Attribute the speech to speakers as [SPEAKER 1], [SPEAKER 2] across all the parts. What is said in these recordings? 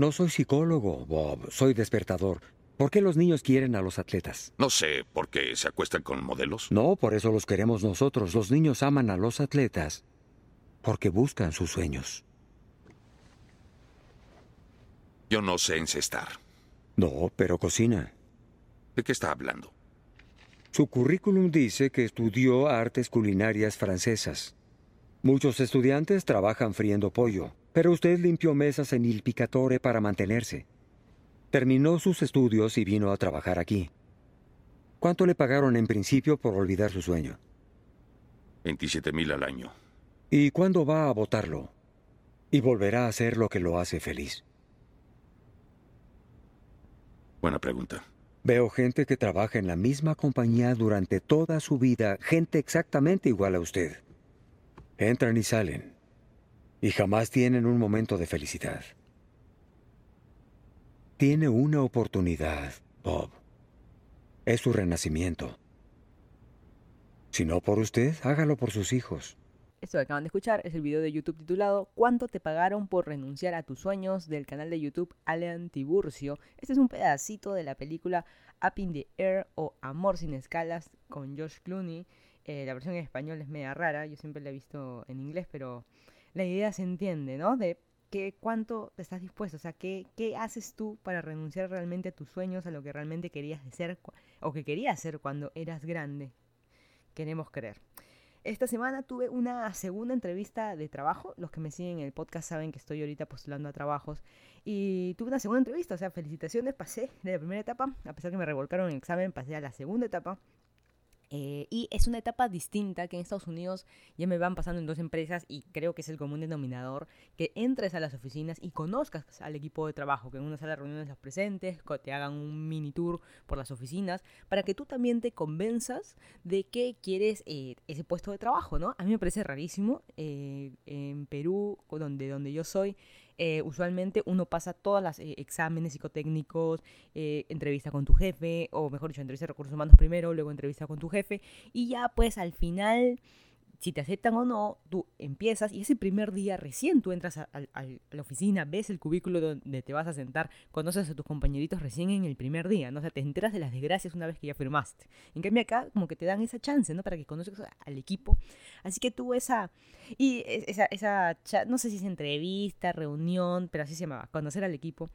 [SPEAKER 1] No soy psicólogo, Bob. Soy despertador. ¿Por qué los niños quieren a los atletas?
[SPEAKER 2] No sé, ¿por qué se acuestan con modelos?
[SPEAKER 1] No, por eso los queremos nosotros. Los niños aman a los atletas porque buscan sus sueños.
[SPEAKER 2] Yo no sé encestar.
[SPEAKER 1] No, pero cocina.
[SPEAKER 2] ¿De qué está hablando?
[SPEAKER 1] Su currículum dice que estudió artes culinarias francesas. Muchos estudiantes trabajan friendo pollo, pero usted limpió mesas en Il Picatore para mantenerse. Terminó sus estudios y vino a trabajar aquí. ¿Cuánto le pagaron en principio por olvidar su sueño?
[SPEAKER 2] 27 mil al año.
[SPEAKER 1] ¿Y cuándo va a votarlo? Y volverá a hacer lo que lo hace feliz.
[SPEAKER 2] Buena pregunta.
[SPEAKER 1] Veo gente que trabaja en la misma compañía durante toda su vida, gente exactamente igual a usted. Entran y salen. Y jamás tienen un momento de felicidad. Tiene una oportunidad, Bob. Es su renacimiento. Si no por usted, hágalo por sus hijos.
[SPEAKER 3] Esto que acaban de escuchar es el video de YouTube titulado ¿Cuánto te pagaron por renunciar a tus sueños? del canal de YouTube Alan Tiburcio. Este es un pedacito de la película Up in the Air o Amor sin escalas con Josh Clooney. Eh, la versión en español es media rara, yo siempre la he visto en inglés, pero la idea se entiende, ¿no? De que cuánto estás dispuesto, o sea, ¿qué, qué haces tú para renunciar realmente a tus sueños, a lo que realmente querías ser o que querías ser cuando eras grande. Queremos creer. Esta semana tuve una segunda entrevista de trabajo. Los que me siguen en el podcast saben que estoy ahorita postulando a trabajos. Y tuve una segunda entrevista, o sea, felicitaciones, pasé de la primera etapa. A pesar que me revolcaron el examen, pasé a la segunda etapa. Eh, y es una etapa distinta que en Estados Unidos ya me van pasando en dos empresas y creo que es el común denominador, que entres a las oficinas y conozcas al equipo de trabajo, que en una sala de reuniones los presentes, te hagan un mini tour por las oficinas, para que tú también te convenzas de que quieres eh, ese puesto de trabajo, ¿no? A mí me parece rarísimo, eh, en Perú, donde, donde yo soy, eh, usualmente uno pasa todos los eh, exámenes psicotécnicos, eh, entrevista con tu jefe, o mejor dicho, entrevista de recursos humanos primero, luego entrevista con tu jefe, y ya pues al final si te aceptan o no, tú empiezas y ese primer día recién tú entras a, la oficina, ves el cubículo donde te vas a sentar, conoces a tus compañeritos recién en el primer día, ¿no? O sea, te enteras de las desgracias una vez que ya firmaste. En cambio acá como que te dan esa chance, ¿no? Para que conozcas al equipo. Así que tuvo esa, y esa, esa, no sé si es entrevista, reunión, pero así se llamaba, conocer al equipo.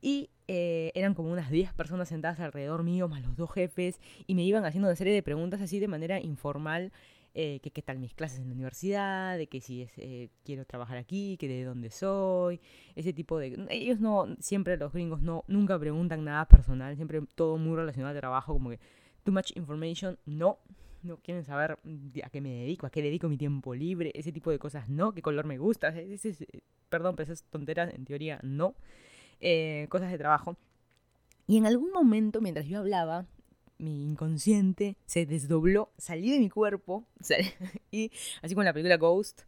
[SPEAKER 3] Y eh, eran como unas 10 personas sentadas alrededor mío, más los dos jefes, y me iban haciendo una serie de preguntas así de manera informal eh, que qué tal mis clases en la universidad, de que si eh, quiero trabajar aquí, que de dónde soy, ese tipo de... Ellos no, siempre los gringos no, nunca preguntan nada personal, siempre todo muy relacionado al trabajo, como que too much information, no, no quieren saber a qué me dedico, a qué dedico mi tiempo libre, ese tipo de cosas, no, qué color me gusta, ese, eh, perdón, pero esas tonteras en teoría no, cosas de trabajo. Y en algún momento, mientras yo hablaba, mi inconsciente se desdobló, salí de mi cuerpo, y así como la película Ghost,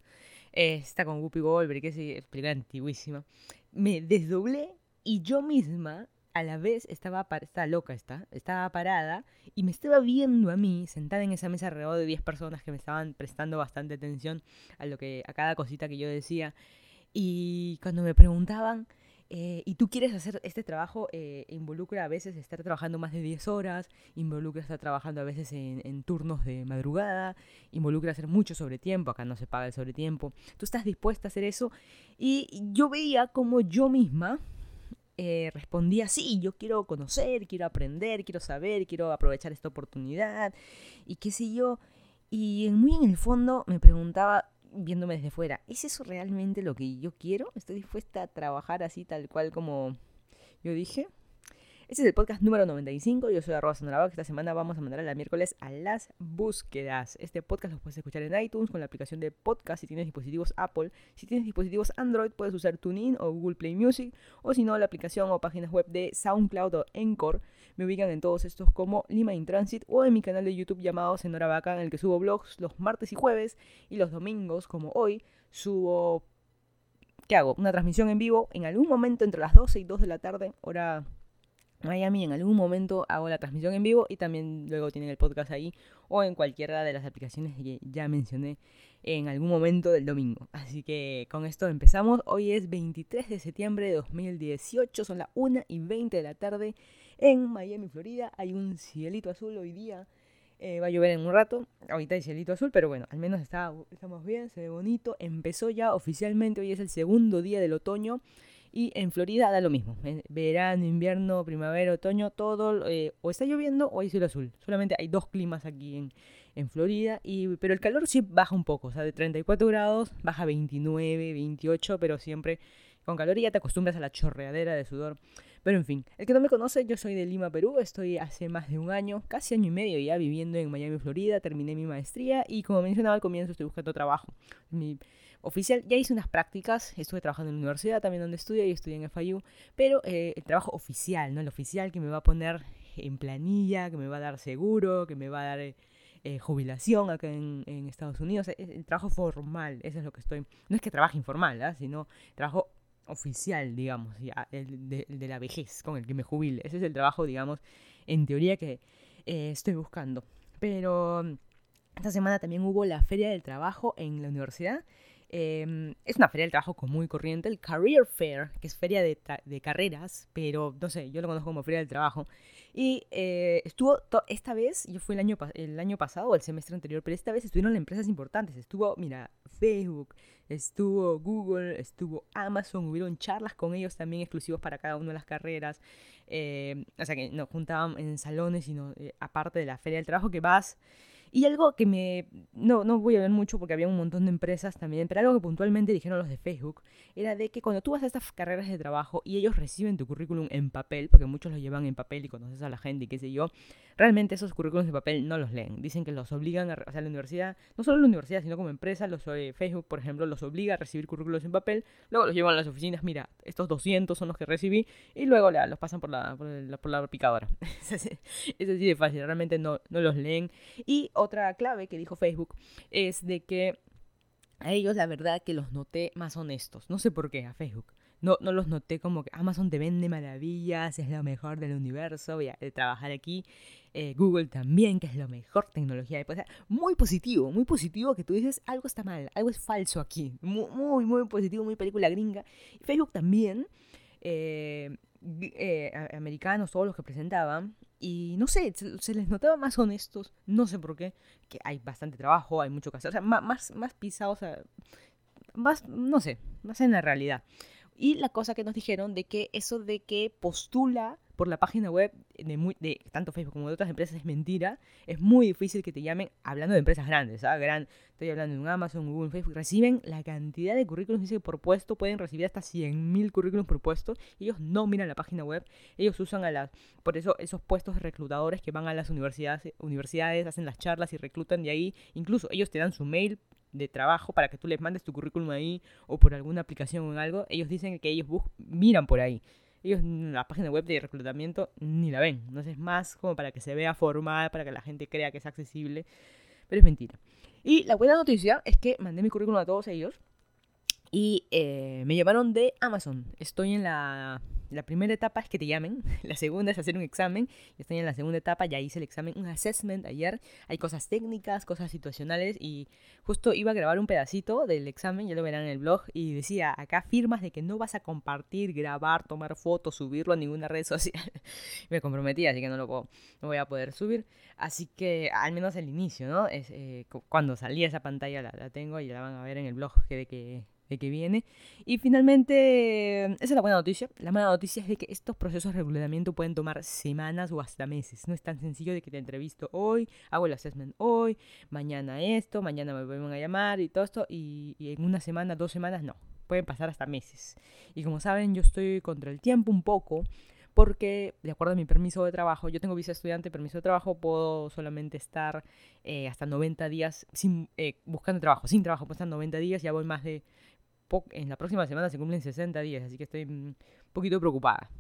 [SPEAKER 3] eh, está con Whoopi Goldberg, que es película antiguísima, me desdoblé y yo misma a la vez estaba, estaba loca, está, estaba parada y me estaba viendo a mí sentada en esa mesa alrededor de 10 personas que me estaban prestando bastante atención a lo que a cada cosita que yo decía. Y cuando me preguntaban eh, y tú quieres hacer este trabajo, eh, involucra a veces estar trabajando más de 10 horas, involucra estar trabajando a veces en, turnos de madrugada, involucra hacer mucho sobre tiempo, acá no se paga el sobretiempo. Tú estás dispuesta a hacer eso y yo veía como yo misma eh, respondía, sí, yo quiero conocer, quiero aprender, quiero saber, quiero aprovechar esta oportunidad y qué sé yo. Y muy en el fondo me preguntaba, viéndome desde fuera, ¿es eso realmente lo que yo quiero? ¿Estoy dispuesta a trabajar así tal cual como yo dije? Este es el podcast número 95. Yo soy arroba que Esta semana vamos a mandar a la miércoles a las búsquedas. Este podcast lo puedes escuchar en iTunes con la aplicación de podcast si tienes dispositivos Apple. Si tienes dispositivos Android, puedes usar TuneIn o Google Play Music. O si no, la aplicación o páginas web de SoundCloud o Encore. Me ubican en todos estos como Lima in Transit o en mi canal de YouTube llamado Senora Vaca, en el que subo blogs los martes y jueves. Y los domingos, como hoy, subo. ¿Qué hago? Una transmisión en vivo en algún momento entre las 12 y 2 de la tarde, hora Miami en algún momento hago la transmisión en vivo y también luego tienen el podcast ahí o en cualquiera de las aplicaciones que ya mencioné en algún momento del domingo. Así que con esto empezamos. Hoy es 23 de septiembre de 2018, son las 1 y 20 de la tarde en Miami, Florida. Hay un cielito azul hoy día. Eh, va a llover en un rato. Ahorita hay cielito azul, pero bueno, al menos está, estamos bien, se ve bonito. Empezó ya oficialmente, hoy es el segundo día del otoño. Y en Florida da lo mismo. Verano, invierno, primavera, otoño, todo. Eh, o está lloviendo o hay cielo azul. Solamente hay dos climas aquí en, en Florida. Y, pero el calor sí baja un poco. O sea, de 34 grados baja a 29, 28, pero siempre con calor y ya te acostumbras a la chorreadera de sudor. Pero en fin, el que no me conoce, yo soy de Lima, Perú. Estoy hace más de un año, casi año y medio ya viviendo en Miami, Florida. Terminé mi maestría y como mencionaba al comienzo, estoy buscando trabajo. Mi oficial, ya hice unas prácticas, estuve trabajando en la universidad también donde estudio y estudié en FIU, pero eh, el trabajo oficial, ¿no? El oficial que me va a poner en planilla, que me va a dar seguro, que me va a dar eh, eh, jubilación acá en, Estados Unidos, el trabajo formal, eso es lo que estoy, no es que trabaje informal, ¿ah? sino trabajo oficial, digamos, el de, la vejez con el que me jubile, ese es el trabajo, digamos, en teoría que estoy buscando. Pero mm, esta semana también hubo la feria del trabajo en la universidad Em, es una feria del trabajo muy corriente, el Career Fair, que es feria de, carreras, pero no sé, yo lo conozco como feria del trabajo. Y eh, estuvo esta vez, yo fui el año, el año pasado o el semestre anterior, pero esta vez estuvieron empresas importantes. Estuvo, mira, Facebook, estuvo Google, estuvo Amazon, hubieron charlas con ellos también exclusivos para cada una de las carreras. Eh, o sea que nos juntaban en salones, sino eh, aparte de la feria del trabajo que vas y algo que me... No, no voy a ver mucho porque había un montón de empresas también, pero algo que puntualmente dijeron los de Facebook era de que cuando tú vas a estas carreras de trabajo y ellos reciben tu currículum en papel, porque muchos lo llevan en papel y conoces a la gente y qué sé yo, realmente esos currículums de papel no los leen. Dicen que los obligan a... O sea, la universidad, no solo la universidad, sino como empresa, los de Facebook, por ejemplo, los obliga a recibir currículums en papel, luego los llevan a las oficinas, mira, estos 200 son los que recibí, y luego los pasan por la, por la, picadora. es así de fácil, realmente no, no los leen. Y otra clave que dijo Facebook es de que a ellos la verdad que los noté más honestos. No sé por qué, a Facebook. No, no los noté como que Amazon te vende maravillas, es lo mejor del universo, voy a trabajar aquí. Eh, Google también, que es la mejor tecnología. Sea, muy positivo, muy positivo que tú dices algo está mal, algo es falso aquí. Muy, muy, muy positivo, muy película gringa. Facebook también. Eh, eh, americanos, todos los que presentaban, y no sé, se, les notaba más honestos, no sé por qué, que hay bastante trabajo, hay mucho que hacer, o sea, más, más pisados, más, no sé, más en la realidad. Y la cosa que nos dijeron de que eso de que postula por la página web de, de, tanto Facebook como de otras empresas es mentira. Es muy difícil que te llamen hablando de empresas grandes. ¿sabes? Gran, estoy hablando de un Amazon, Google, Facebook. Reciben la cantidad de currículums, dice por puesto. Pueden recibir hasta 100.000 currículums por puesto. Ellos no miran la página web. Ellos usan a las. Por eso, esos puestos de reclutadores que van a las universidades, universidades hacen las charlas y reclutan de ahí. Incluso ellos te dan su mail de trabajo para que tú les mandes tu currículum ahí o por alguna aplicación o algo. Ellos dicen que ellos miran por ahí ellos la página web de reclutamiento ni la ven. Entonces es más como para que se vea formal, para que la gente crea que es accesible. Pero es mentira. Y la buena noticia es que mandé mi currículum a todos ellos y eh, me llamaron de Amazon. Estoy en la la primera etapa es que te llamen, la segunda es hacer un examen, estoy en la segunda etapa, ya hice el examen, un assessment ayer, hay cosas técnicas, cosas situacionales y justo iba a grabar un pedacito del examen, ya lo verán en el blog, y decía, acá firmas de que no vas a compartir, grabar, tomar fotos, subirlo a ninguna red social. Me comprometí, así que no lo puedo, voy a poder subir, así que al menos el inicio, ¿no? Es, eh, cuando salía esa pantalla la, la tengo y la van a ver en el blog que de que de que viene. Y finalmente, esa es la buena noticia. La mala noticia es de que estos procesos de reclutamiento pueden tomar semanas o hasta meses. No es tan sencillo de que te entrevisto hoy, hago el assessment hoy, mañana esto, mañana me vuelven a llamar y todo esto. Y, en una semana, dos semanas, no. Pueden pasar hasta meses. Y como saben, yo estoy contra el tiempo un poco porque de acuerdo a mi permiso de trabajo, yo tengo visa estudiante, permiso de trabajo, puedo solamente estar eh, hasta 90 días sin, eh, buscando trabajo, sin trabajo, puedo estar 90 días, ya voy más de en la próxima semana se cumplen 60 días, así que estoy un poquito preocupada.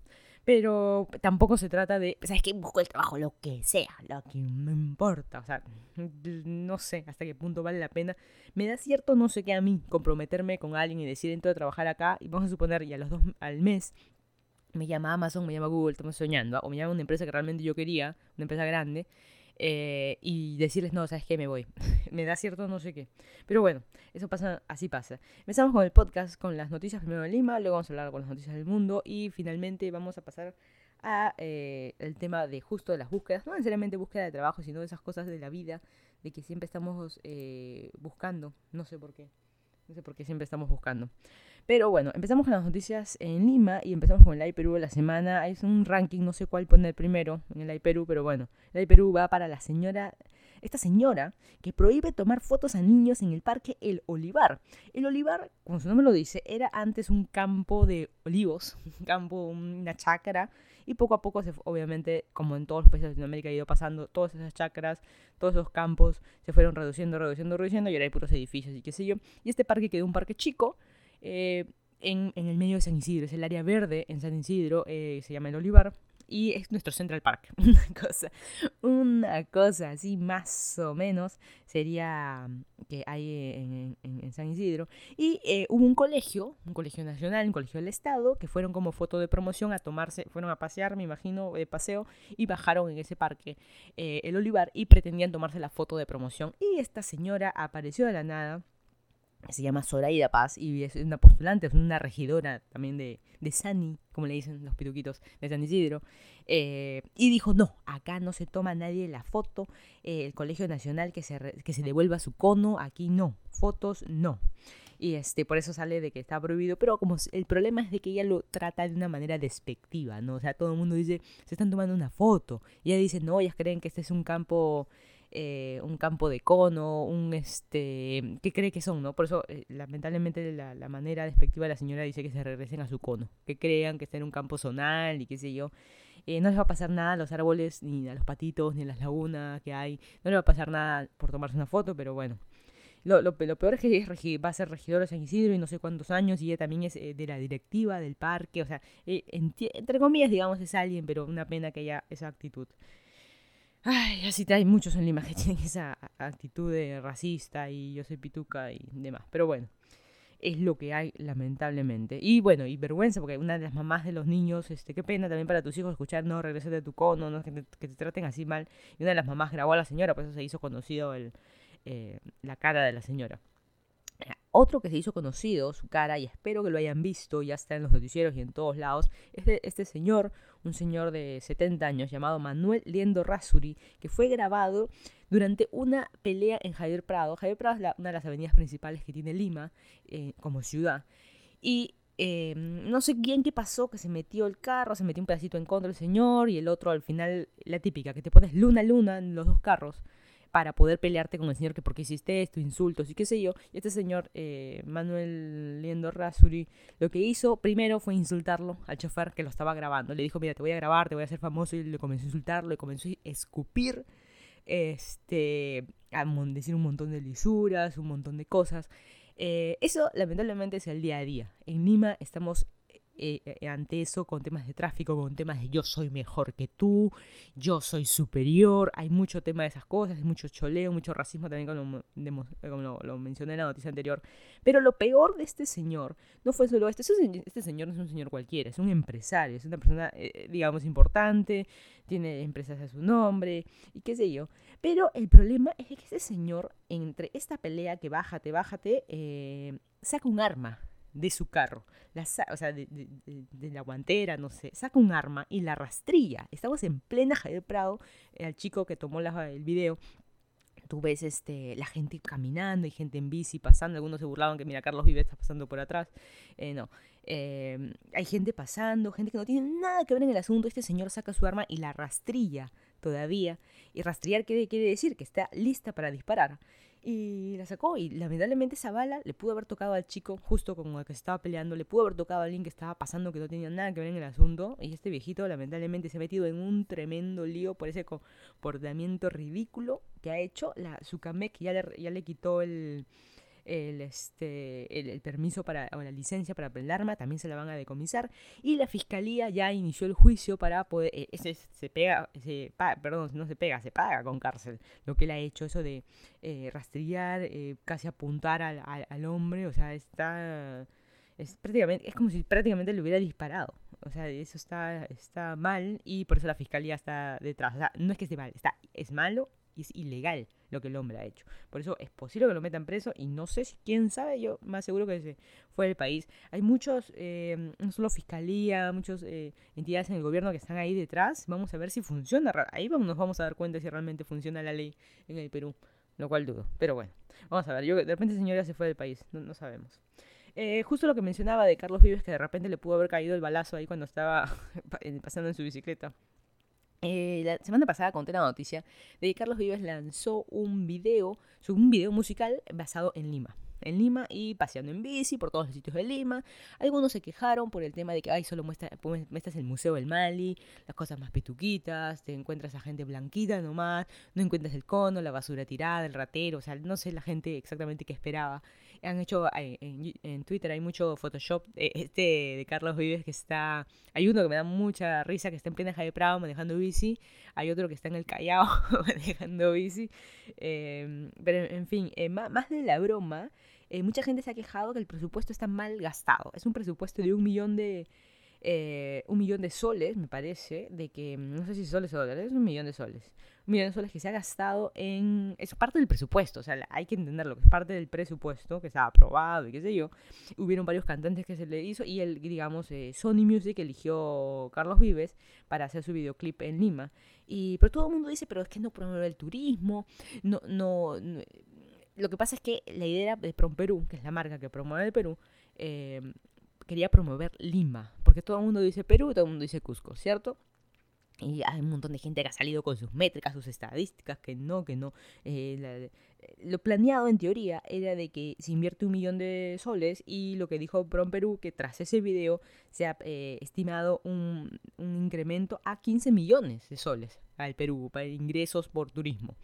[SPEAKER 3] Pero tampoco se trata de, ¿sabes qué? Busco el trabajo, lo que sea, lo que me importa. O sea, no sé hasta qué punto vale la pena. Me da cierto no sé qué a mí comprometerme con alguien y decir dentro de trabajar acá. Y vamos a suponer, y a los dos al mes me llama Amazon, me llama Google, estamos soñando, o me llama una empresa que realmente yo quería, una empresa grande, eh, y decirles, no, ¿sabes qué? Me voy. me da cierto no sé qué. Pero bueno, eso pasa, así pasa. Empezamos con el podcast, con las noticias primero de Lima, luego vamos a hablar con las noticias del mundo y finalmente vamos a pasar a eh, el tema de justo de las búsquedas, no necesariamente búsqueda de trabajo, sino de esas cosas de la vida, de que siempre estamos eh, buscando, no sé por qué, no sé por qué siempre estamos buscando. Pero bueno, empezamos con las noticias en Lima y empezamos con el Perú de la semana. Hay un ranking, no sé cuál poner primero en el Perú, pero bueno, el Perú va para la señora, esta señora que prohíbe tomar fotos a niños en el parque El Olivar. El Olivar, como su nombre lo dice, era antes un campo de olivos, un campo, una chacra, y poco a poco, se, obviamente, como en todos los países de Latinoamérica ha ido pasando, todas esas chacras, todos esos campos se fueron reduciendo, reduciendo, reduciendo, y ahora hay puros edificios y qué sé yo. Y este parque quedó un parque chico, eh, en, el medio de San Isidro. Es el área verde en San Isidro, eh, se llama el Olivar. Y es nuestro Central Park. Una cosa, una cosa así más o menos sería mm, que hay en, San Isidro. Y eh, hubo un colegio, un colegio nacional, un colegio del Estado, que fueron como foto de promoción a tomarse, fueron a pasear, me imagino, de paseo, y bajaron en ese parque el Olivar y pretendían tomarse la foto de promoción. Y esta señora apareció de la nada se llama Zoraida Paz y es una postulante, es una regidora también de, de Sani, como le dicen los pituquitos de San Isidro, eh, y dijo, no, acá no se toma nadie la foto, eh, el Colegio Nacional que se, que se devuelva su cono, aquí no, fotos no. Y este, por eso sale de que está prohibido, pero como el problema es de que ella lo trata de una manera despectiva, ¿no? O sea, todo el mundo dice, se están tomando una foto, y ella dice, no, ellas creen que este es un campo eh, un campo de cono, un este, ¿qué cree que son, no? Por eso, eh, lamentablemente, la, la, manera despectiva de la señora dice que se regresen a su cono, que crean que está en un campo zonal y qué sé yo. Eh, no les va a pasar nada a los árboles, ni a los patitos, ni a las lagunas que hay. No les va a pasar nada por tomarse una foto, pero bueno. Lo, lo, peor es que va a ser regidor de San Isidro y no sé cuántos años, y ella también es de la directiva del parque, o sea, entre comillas, digamos, es alguien, pero una pena que haya esa actitud. Ay, así hay muchos en Lima que tienen esa actitud de racista y yo soy pituca y demás. Pero bueno, es lo que hay, lamentablemente. Y bueno, y vergüenza, porque una de las mamás de los niños, este, qué pena también para tus hijos escuchar, no, regrese de tu cono, no, que, te, traten así mal. Y una de las mamás grabó a la señora, por eso se hizo conocido el, eh, la cara de la señora. Otro que se hizo conocido, su cara, y espero que lo hayan visto, ya está en los noticieros y en todos lados, es este señor, un señor de 70 años llamado Manuel Liendo Rasuri, que fue grabado durante una pelea en Javier Prado. Javier Prado es una de las avenidas principales que tiene Lima eh, como ciudad. Y eh, no sé quién qué pasó, que se metió el carro, se metió un pedacito en contra del señor y el otro al final, la típica, que te pones luna luna en los dos carros para poder pelearte con el señor que por qué hiciste esto, insultos y qué sé yo. Y este señor, eh, Manuel Liendo Rasuri, lo que hizo primero fue insultarlo al chofer que lo estaba grabando. Le dijo, mira, te voy a grabar, te voy a hacer famoso. Y le comenzó a insultarlo, le comenzó a escupir, este, a decir un montón de lisuras, un montón de cosas. Eh, eso lamentablemente es el día a día. En Lima estamos eh, eh, ante eso con temas de tráfico, con temas de yo soy mejor que tú, yo soy superior, hay mucho tema de esas cosas, hay mucho choleo, mucho racismo también como, lo, mencioné en la noticia anterior. Pero lo peor de este señor no fue solo esto, este señor no es un señor cualquiera, es un empresario, es una persona, eh, digamos, importante, tiene empresas a su nombre y qué sé yo. Pero el problema es que este señor, entre esta pelea que bájate, bájate, saca un arma de su carro, la, o sea, de, la guantera, no sé, saca un arma y la rastrilla. Estamos en plena Javier Prado, el chico que tomó el video. Tú ves este, la gente caminando y gente en bici pasando. Algunos se burlaban que, mira, Carlos Vive está pasando por atrás. Eh, no. Em, hay gente pasando, gente que no tiene nada que ver en el asunto. Este señor saca su arma y la rastrilla todavía. Y rastrillar quiere, quiere decir que está lista para disparar y la sacó y lamentablemente esa bala le pudo haber tocado al chico justo con el que estaba peleando, le pudo haber tocado a alguien que estaba pasando que no tenía nada que ver en el asunto y este viejito lamentablemente se ha metido en un tremendo lío por ese comportamiento ridículo que ha hecho. La Sukamek ya le, ya le quitó el, el, este, el, permiso para, o la licencia para el arma, también se la van a decomisar. Y la fiscalía ya inició el juicio para poder. Eh, se pega, se perdón, no se pega, se paga con cárcel. Lo que él ha hecho, eso de eh, rastrillar, eh, casi apuntar al, al, hombre, o sea, está. Es, prácticamente, es como si prácticamente le hubiera disparado. O sea, eso está, está mal y por eso la fiscalía está detrás. O sea, no es que esté mal, está, es malo y es ilegal lo que el hombre ha hecho. Por eso es posible que lo metan preso y no sé si, quién sabe, yo más seguro que se fue del país. Hay muchos, eh, no solo fiscalía, muchas eh, entidades en el gobierno que están ahí detrás. Vamos a ver si funciona. Ahí vamos, nos vamos a dar cuenta si realmente funciona la ley en el Perú, lo cual dudo. Pero bueno, vamos a ver. Yo, de repente el señor ya se fue del país, no, sabemos. Eh, justo lo que mencionaba de Carlos Vives, que de repente le pudo haber caído el balazo ahí cuando estaba pasando en su bicicleta. Eh, la semana pasada conté la noticia de que Carlos Vives lanzó un video, un video musical basado en Lima en Lima y paseando en bici por todos los sitios de Lima. Algunos se quejaron por el tema de que, ay, solo muestra, muestras el Museo del Mali, las cosas más petuquitas, te encuentras a gente blanquita nomás, no encuentras el cono, la basura tirada, el ratero, o sea, no sé la gente exactamente qué esperaba. Han hecho, en, Twitter hay mucho Photoshop, este de Carlos Vives que está, hay uno que me da mucha risa, que está en plena Jaime Prado manejando bici, hay otro que está en el Callao manejando bici, em, pero en fin, eh, más de la broma, eh, mucha gente se ha quejado que el presupuesto está mal gastado. Es un presupuesto de un millón de, eh, un millón de soles, me parece, de que, no sé si soles o dólares, es un millón de soles. Un millón de soles que se ha gastado en... Es parte del presupuesto, o sea, hay que entenderlo, que es parte del presupuesto que estaba aprobado y qué sé yo. Hubieron varios cantantes que se le hizo y el, digamos, eh, Sony Music eligió Carlos Vives para hacer su videoclip en Lima. Y, pero todo el mundo dice, pero es que no promueve el turismo, no, no lo que pasa es que la idea de Prom Perú, que es la marca que promueve el Perú, eh, quería promover Lima, porque todo el mundo dice Perú, todo el mundo dice Cusco, ¿cierto? Y hay un montón de gente que ha salido con sus métricas, sus estadísticas, que no, que no. Eh, lo planeado en teoría era de que se invierte un millón de soles y lo que dijo Prom Perú, que tras ese video se ha eh, estimado un, un incremento a 15 millones de soles al Perú para ingresos por turismo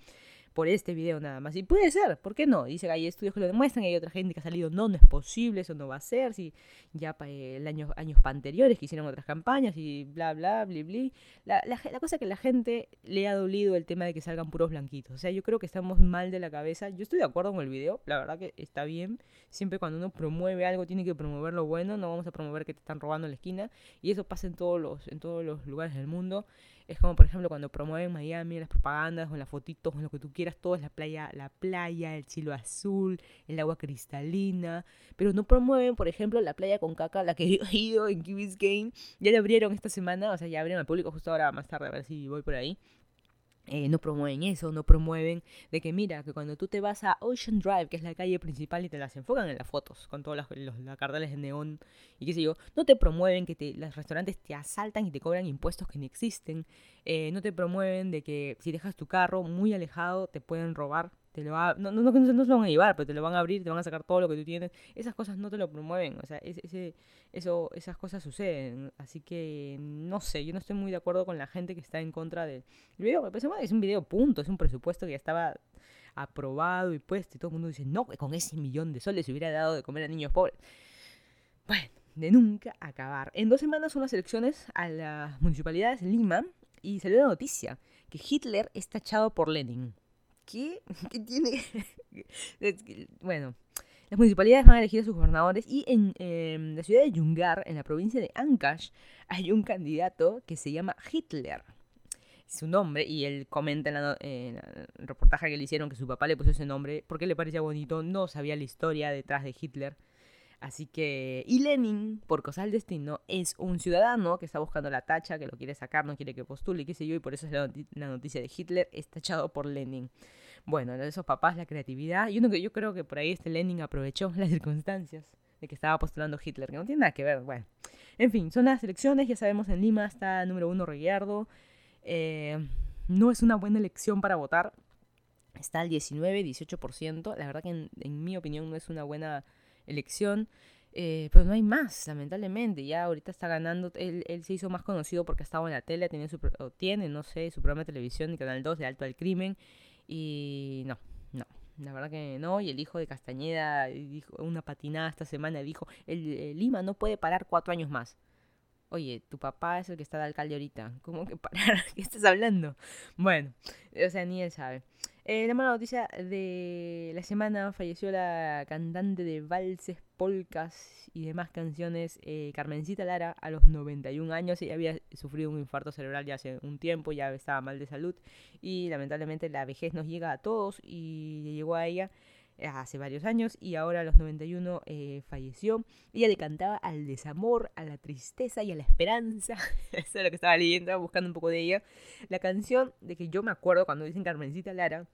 [SPEAKER 3] por este video nada más. Y puede ser, ¿por qué no? Dice que hay estudios que lo demuestran, hay otra gente que ha salido, no, no es posible, eso no va a ser, si ya para el año, años anteriores que hicieron otras campañas y bla, bla, bla, bla. La, la, cosa es que la gente le ha dolido el tema de que salgan puros blanquitos. O sea, yo creo que estamos mal de la cabeza. Yo estoy de acuerdo con el video, la verdad que está bien. Siempre cuando uno promueve algo tiene que promover lo bueno, no vamos a promover que te están robando en la esquina. Y eso pasa en todos los, en todos los lugares del mundo. Es como, por ejemplo, cuando promueven Miami, las propagandas, en las fotitos, en lo que tú quieras, todo es la playa, la playa, el cielo azul, el agua cristalina. Pero no promueven, por ejemplo, la playa con caca, la que he ido en Key Game. Ya la abrieron esta semana, o sea, ya abrieron al público justo ahora más tarde, a ver si voy por ahí. Eh, no promueven eso, no promueven de que mira, que cuando tú te vas a Ocean Drive, que es la calle principal, y te las enfocan en las fotos, con todos los, carteles de neón y qué sé yo, no te promueven que te, los restaurantes te asaltan y te cobran impuestos que ni existen, eh, no te promueven de que si dejas tu carro muy alejado te pueden robar te lo va, no, no, no, no, se lo van a llevar, pero te lo van a abrir, te van a sacar todo lo que tú tienes. Esas cosas no te lo promueven, o sea, ese, eso, esas cosas suceden. Así que no sé, yo no estoy muy de acuerdo con la gente que está en contra del video. Me parece es un video punto, es un presupuesto que ya estaba aprobado y puesto y todo el mundo dice, no, con ese millón de soles se hubiera dado de comer a niños pobres. Bueno, de nunca acabar. En dos semanas son las elecciones a las municipalidades de Lima y salió la noticia que Hitler está echado por Lenin. ¿Qué? ¿Qué tiene? bueno, las municipalidades van a elegir a sus gobernadores y en em, la ciudad de Yungar, en la provincia de Ancash, hay un candidato que se llama Hitler. Su nombre, y él comenta en, el reportaje que le hicieron que su papá le puso ese nombre porque le parecía bonito, no sabía la historia detrás de Hitler. Así que, y Lenin, por cosas del destino, es un ciudadano que está buscando la tacha, que lo quiere sacar, no quiere que postule, qué sé yo, y por eso es la, noticia de Hitler, está echado por Lenin. Bueno, de esos papás, la creatividad, y uno que yo creo que por ahí este Lenin aprovechó las circunstancias de que estaba postulando Hitler, que no tiene nada que ver, bueno. En fin, son las elecciones, ya sabemos, en Lima está número uno Reguiardo, eh, no es una buena elección para votar, está al 19-18%, la verdad que en mi opinión no es una buena elección. Eh, pero no hay más, lamentablemente. Ya ahorita está ganando. Él, él, se hizo más conocido porque estaba en la tele, tiene su, o tiene, no sé, su programa de televisión y Canal 2 de Alto al Crimen. Y no, no, la verdad que no. Y el hijo de Castañeda dijo una patinada esta semana. Dijo: el, Lima no puede parar cuatro años más. Oye, tu papá es el que está de alcalde ahorita. ¿Cómo que parar? ¿Qué estás hablando? Bueno, o sea, ni él sabe. Eh, la mala noticia de la semana. Falleció la cantante de valses, polcas y demás canciones, eh, Carmencita Lara, a los 91 años. Ella había sufrido un infarto cerebral ya hace un tiempo, ya estaba mal de salud. Y lamentablemente la vejez nos llega a todos y llegó a ella hace varios años y ahora a los 91 eh, falleció. Ella le cantaba al desamor, a la tristeza y a la esperanza. Eso es lo que estaba leyendo, buscando un poco de ella. La canción de que yo me acuerdo cuando dicen Carmencita Lara,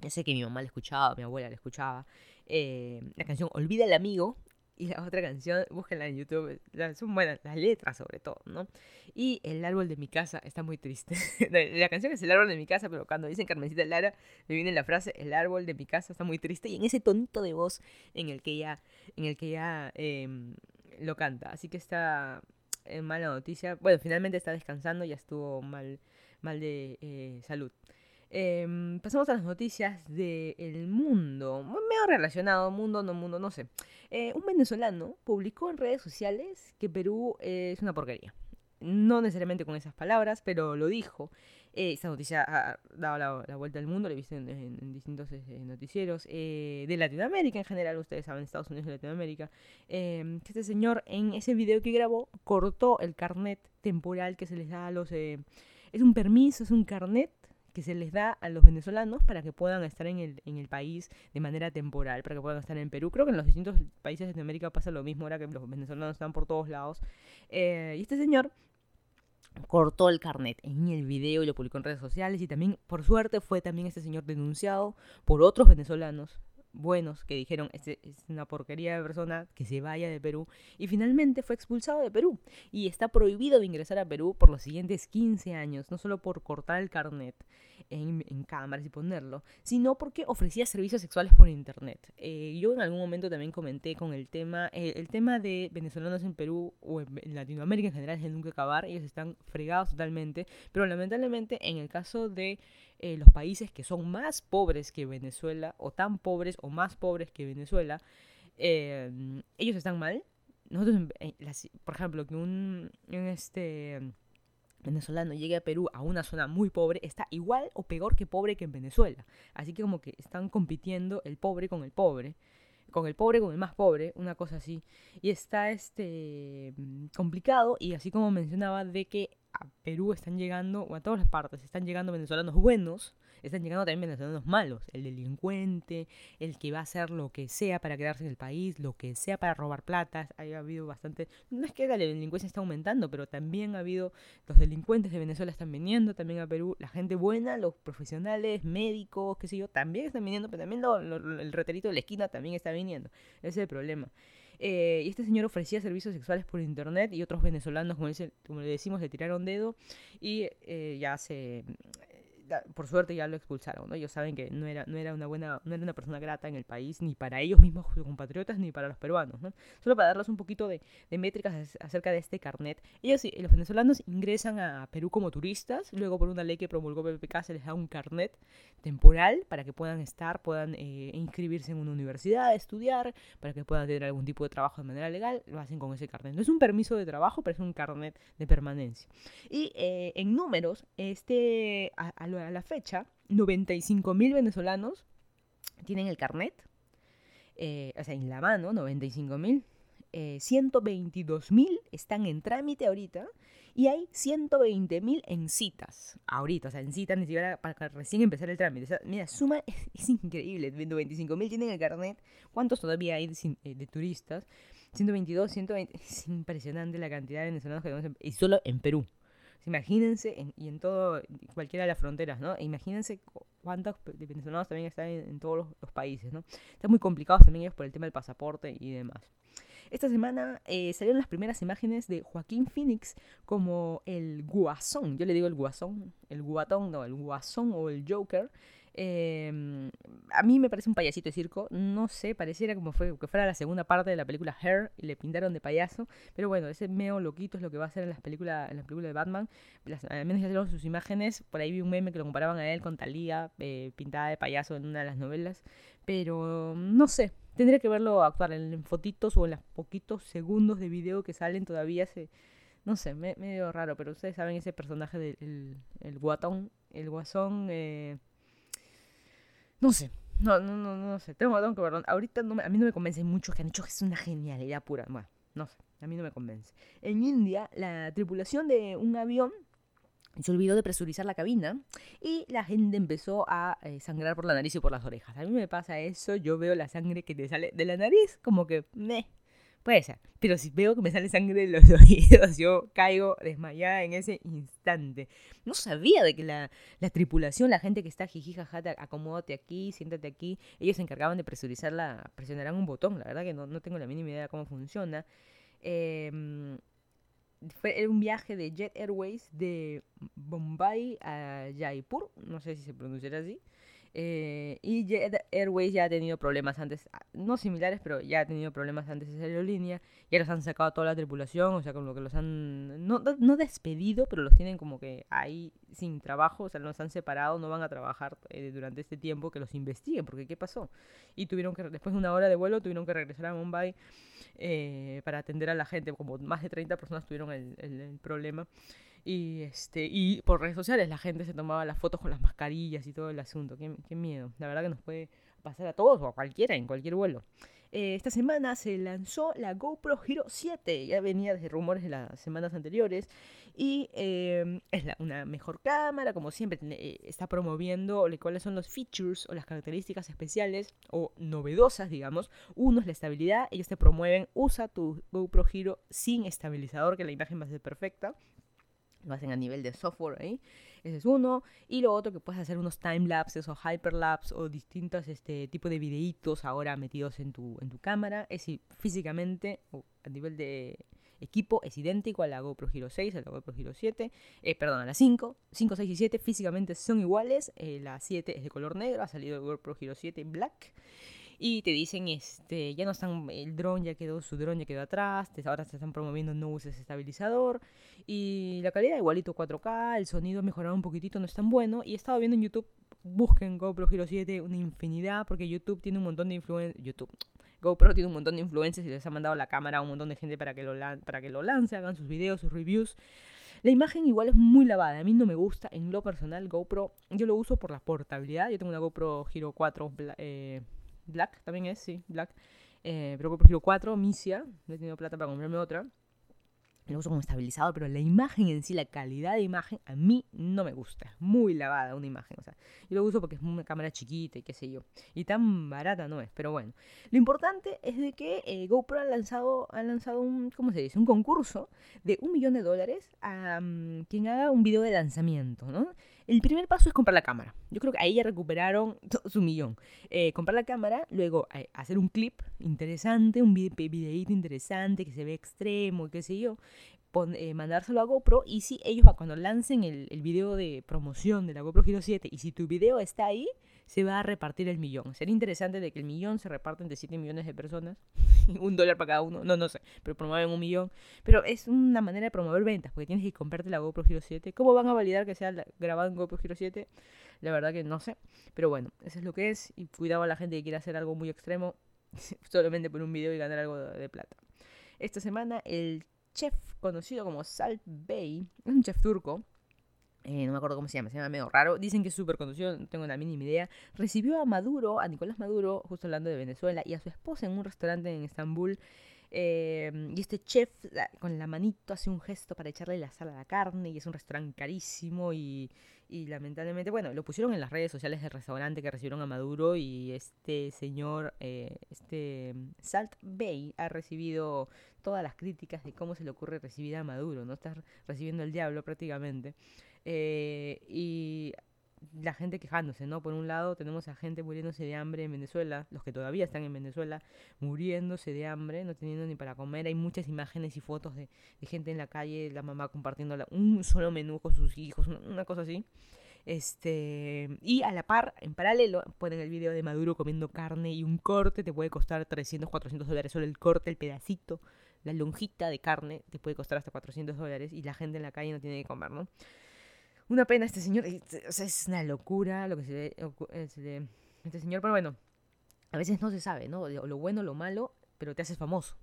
[SPEAKER 3] ya sé que mi mamá la escuchaba, mi abuela la escuchaba, eh, la canción Olvida el amigo y la otra canción, búsquenla en YouTube, son buenas, las letras sobre todo, ¿no? Y El árbol de mi casa está muy triste. la canción es El árbol de mi casa, pero cuando dicen Carmencita Lara, me viene la frase El árbol de mi casa está muy triste y en ese tonito de voz en el que ella, en el que ella em, lo canta. Así que está en mala noticia. Bueno, finalmente está descansando, ya estuvo mal, mal de eh, salud. Em, pasamos a las noticias del mundo, medio relacionado, mundo, no mundo, no sé. Eh, un venezolano publicó en redes sociales que Perú es una porquería. No necesariamente con esas palabras, pero lo dijo. Eh, esta noticia ha dado la, vuelta al mundo, lo he visto en, distintos eh, noticieros de Latinoamérica en general, ustedes saben, Estados Unidos y Latinoamérica, em, que este señor en ese video que grabó cortó el carnet temporal que se les da a los... es un permiso, es un carnet que se les da a los venezolanos para que puedan estar en el, en el país de manera temporal, para que puedan estar en Perú. Creo que en los distintos países de Latinoamérica pasa lo mismo, ahora que los venezolanos están por todos lados. Eh, y este señor cortó el carnet en el video y lo publicó en redes sociales y también, por suerte, fue también este señor denunciado por otros venezolanos buenos que dijeron, este es una porquería de persona, que se vaya de Perú. Y finalmente fue expulsado de Perú. Y está prohibido de ingresar a Perú por los siguientes 15 años, no solo por cortar el carnet en, cámaras y ponerlo, sino porque ofrecía servicios sexuales por internet. Eh, yo en algún momento también comenté con el tema, eh, el tema de venezolanos en Perú o en, Latinoamérica en general es el nunca acabar, ellos están fregados totalmente, pero lamentablemente en el caso de eh, los países que son más pobres que Venezuela, o tan pobres o más pobres que Venezuela, eh, ellos están mal. Nosotros, por ejemplo, que un, este venezolano llegue a Perú a una zona muy pobre, está igual o peor que pobre que en Venezuela. Así que como que están compitiendo el pobre con el pobre con el pobre, con el más pobre, una cosa así. Y está este complicado y así como mencionaba de que a Perú están llegando, o a todas las partes, están llegando venezolanos buenos, están llegando también venezolanos malos, el delincuente, el que va a hacer lo que sea para quedarse en el país, lo que sea para robar plata, ha habido bastante, no es que la delincuencia está aumentando, pero también ha habido, los delincuentes de Venezuela están viniendo también a Perú, la gente buena, los profesionales, médicos, qué sé yo, también están viniendo, pero también el reterito de la esquina también está viniendo, ese es el problema. Eh, y este señor ofrecía servicios sexuales por internet y otros venezolanos, como, le decimos, le tiraron dedo y eh, ya se por suerte ya lo expulsaron, ¿no? Ellos saben que no era, no era una buena, no era una persona grata en el país, ni para ellos mismos, sus compatriotas, ni para los peruanos, ¿no? Solo para darles un poquito de, métricas acerca de este carnet. Ellos, los venezolanos ingresan a Perú como turistas, luego por una ley que promulgó PPK se les da un carnet temporal para que puedan estar, puedan eh, inscribirse en una universidad, estudiar, para que puedan tener algún tipo de trabajo de manera legal, lo hacen con ese carnet. No es un permiso de trabajo, pero es un carnet de permanencia. Y eh, en números, este, a, a, a la fecha, 95.000 venezolanos tienen el carnet, eh, o sea, en la mano, 95.000. Eh, 122.000 están en trámite ahorita y hay 120.000 en citas ahorita, o sea, en citas para recién empezar el trámite. mira, suma es, increíble, 25.000 tienen el carnet, ¿cuántos todavía hay de, eh, turistas? 122, 120, es impresionante la cantidad de venezolanos que tenemos, y solo en Perú. Imagínense, y en todo, cualquiera de las fronteras, ¿no? E imagínense cuántos venezolanos también están en, todos los, países, ¿no? Están muy complicados también ellos por el tema del pasaporte y demás. Esta semana eh, salieron las primeras imágenes de Joaquín Phoenix como el guasón. Yo le digo el guasón, el guatón, no, el guasón o el Joker Em, a mí me parece un payasito de circo. No sé, pareciera como fue, que fuera la segunda parte de la película Hair y le pintaron de payaso. Pero bueno, ese meo loquito es lo que va a hacer en las películas, las de Batman. al menos ya tenemos sus imágenes. Por ahí vi un meme que lo comparaban a él con Talía, eh, pintada de payaso en una de las novelas. Pero no sé, tendría que verlo actuar en fotitos o en los poquitos segundos de video que salen todavía. Se, no sé, medio raro, pero ustedes saben ese personaje del el, guatón, el guasón. Eh, No sé, no, no, no, no sé, tengo, tengo que verlo. Ahorita no me- a mí no me convence mucho que han dicho que es una genialidad pura. Bueno, no sé, a mí no me convence. En India, la tripulación de un avión se olvidó de presurizar la cabina y la gente empezó a eh, sangrar por la nariz y por las orejas. A mí me pasa eso, yo veo la sangre que te sale de la nariz, como que, meh, puede ser. Pero si veo que me sale sangre de los oídos, yo caigo desmayada en ese instante. No sabía de que la, la tripulación, la gente que está jiji, jaja, te- acomódate aquí, siéntate aquí, ellos se encargaban de presurizarla, presionarán un botón, la verdad que no, no tengo la mínima idea de cómo funciona. Em, fue un viaje de Jet Airways de Bombay a Jaipur, no sé si se pronunciará así. Eh, y Airways ya ha tenido problemas antes, ah, no similares, pero ya ha tenido problemas antes esa aerolínea. Ya los han sacado toda la tripulación, o sea, con lo que los han, no- no despedido, pero los tienen como que ahí sin trabajo, o sea, los han separado, no van a trabajar eh, durante este tiempo que los investiguen, porque ¿qué pasó? Y tuvieron que, después de una hora de vuelo, tuvieron que regresar a Mumbai eh, para atender a la gente, como más de 30 personas tuvieron el, el- el problema. Y, este, y por redes sociales la gente se tomaba las fotos con las mascarillas y todo el asunto. Qué, qué miedo. La verdad que nos puede pasar a todos o a cualquiera en cualquier vuelo. Eh, esta semana se lanzó la GoPro Hero 7. Ya venía desde rumores de las semanas anteriores. Y eh, es la- una mejor cámara, como siempre. eh, está promoviendo le- cuáles son los features o las características especiales o novedosas, digamos. Uno es la estabilidad. Ellos te promueven, usa tu GoPro Hero sin estabilizador, que la imagen va a ser perfecta. Lo hacen a nivel de software ahí. Ese es uno. Y lo otro que puedes hacer unos timelapses o hyperlapse o distintos este, tipos de videitos ahora metidos en tu, en tu cámara. Es físicamente o a nivel de equipo es idéntico a la GoPro Hero 6, a la GoPro Hero 7. eh, perdón, a la 5. 5, 6 y 7 físicamente son iguales. eh, la 7 es de color negro. Ha salido el GoPro Hero 7 black. Y te dicen, este, ya no están, el dron ya quedó, su dron ya quedó atrás, te- ahora se están promoviendo no uses estabilizador. Y la calidad igualito 4K, el sonido ha mejorado un poquitito, no es tan bueno. Y he estado viendo en YouTube, busquen GoPro Hero 7 una infinidad, porque YouTube tiene un montón de influencias, YouTube, GoPro tiene un montón de influencias y les ha mandado la cámara a un montón de gente para que lo, para que lo lance, hagan sus videos, sus reviews. La imagen igual es muy lavada, a mí no me gusta en lo personal GoPro, yo lo uso por la portabilidad, yo tengo una GoPro Hero 4 bla- eh, Black, también es, sí, Black, eh, pero GoPro Hero 4 Misia, no he tenido plata para comprarme otra, lo uso como estabilizador, pero la imagen en sí, la calidad de imagen, a mí no me gusta. Es muy lavada una imagen. O sea, yo lo uso porque es una cámara chiquita y qué sé yo. Y tan barata no es, pero bueno. Lo importante es de que eh, GoPro ha lanzado, ha lanzado un, ¿cómo se dice? Un concurso de un millón de dólares a mm, quien haga un video de lanzamiento, ¿no? El primer paso es comprar la cámara. Yo creo que ahí ya recuperaron su millón. Eh, comprar la cámara, luego eh, hacer un clip interesante, un vide- videíto interesante que se ve extremo y qué sé yo. pon- eh, mandárselo a GoPro y si ellos cuando lancen el, el video de promoción de la GoPro Hero 7 y si tu video está ahí, se va a repartir el millón. Sería interesante de que el millón se reparta entre 7 millones de personas, un dólar para cada uno, no, no sé, pero promueven un millón. Pero es una manera de promover ventas, porque tienes que comprarte la GoPro Hero 7. ¿Cómo van a validar que sea grabado en GoPro Hero 7? La verdad que no sé. Pero bueno, eso es lo que es. Y cuidado a la gente que quiera hacer algo muy extremo solamente por un video y ganar algo de plata. Esta semana el chef conocido como Salt Bey, es un chef turco, eh, no me acuerdo cómo se llama, se llama medio raro, dicen que es súper conocido, no tengo la mínima idea, recibió a Maduro, a Nicolás Maduro, justo hablando de Venezuela, y a su esposa en un restaurante en Estambul. eh, y este chef con la manito hace un gesto para echarle la sal a la carne y es un restaurante carísimo y, lamentablemente, bueno, lo pusieron en las redes sociales del restaurante que recibieron a Maduro y este señor, eh, este Salt Bay ha recibido todas las críticas de cómo se le ocurre recibir a Maduro, ¿no? Está recibiendo al diablo prácticamente. Eh, y la gente quejándose, ¿no? Por un lado tenemos a gente muriéndose de hambre en Venezuela, los que todavía están en Venezuela, muriéndose de hambre, no teniendo ni para comer. Hay muchas imágenes y fotos de, gente en la calle, la mamá compartiendo un solo menú con sus hijos, una, una cosa así. Este, y a la par, en paralelo, ponen el video de Maduro comiendo carne y un corte te puede costar 300, 400 dólares. Solo el corte, el pedacito, la lonjita de carne te puede costar hasta 400 dólares y la gente en la calle no tiene que comer, ¿no? Una pena este señor, o sea, es una locura lo que se ve ve este señor, pero bueno, a veces no se sabe, ¿no? Lo bueno, lo malo, pero te haces famoso.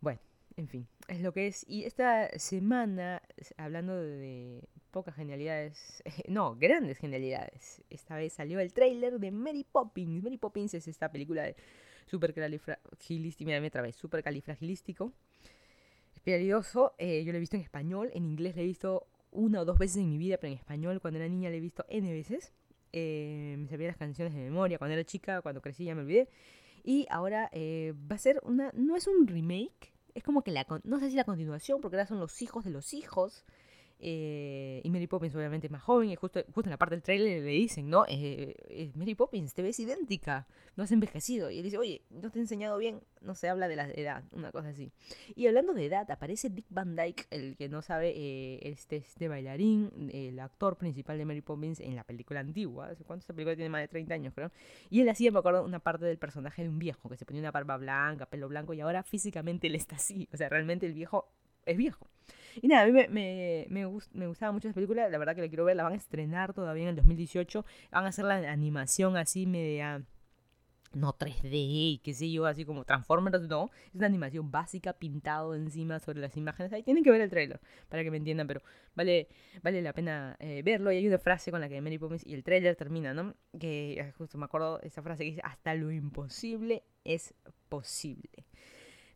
[SPEAKER 3] Bueno, en fin, es lo que es. Y esta semana, hablando de pocas genialidades, no, grandes genialidades, esta vez salió el tráiler de Mary Poppins. Mary Poppins es esta película de supercalifragilístico, mira, otra vez, supercalifragilístico. Espiralidoso, eh, yo lo he visto en español, en inglés lo he visto una o dos veces en mi vida, pero en español cuando era niña lo he visto N veces. Eh, me sabía las canciones de memoria, cuando era chica, cuando crecí ya me olvidé. Y ahora eh, va a ser una, no es un remake, es como que la, no sé si la continuación, porque ahora son los hijos de los hijos. Eh, y Mary Poppins obviamente es más joven, y justo, justo en la parte del trailer le dicen, ¿no? Eh, eh, Mary Poppins, te ves idéntica, no has envejecido. Y él dice, oye, no te he enseñado bien, no se habla de la edad, una cosa así. Y hablando de edad, aparece Dick Van Dyke, el que no sabe, este, este bailarín, el actor principal de Mary Poppins en la película antigua. ¿Cuánto esta película tiene más de 30 años, creo? Y él hacía, me acuerdo, una parte del personaje de un viejo, que se ponía una barba blanca, pelo blanco, y ahora físicamente él está así. O sea, realmente el viejo es viejo. Y nada, a mí me, me, me, gustaba mucho esa película, la verdad que la quiero ver, la van a estrenar todavía en el 2018, van a hacer la animación así media no 3D y qué sé yo, así como Transformers, no. Es una animación básica pintado encima sobre las imágenes. Ahí tienen que ver el trailer para que me entiendan, pero vale, vale la pena eh, verlo. Y hay una frase con la que Mary Poppins y el trailer termina, ¿no? Que eh, justo me acuerdo esa frase que dice: Hasta lo imposible es posible.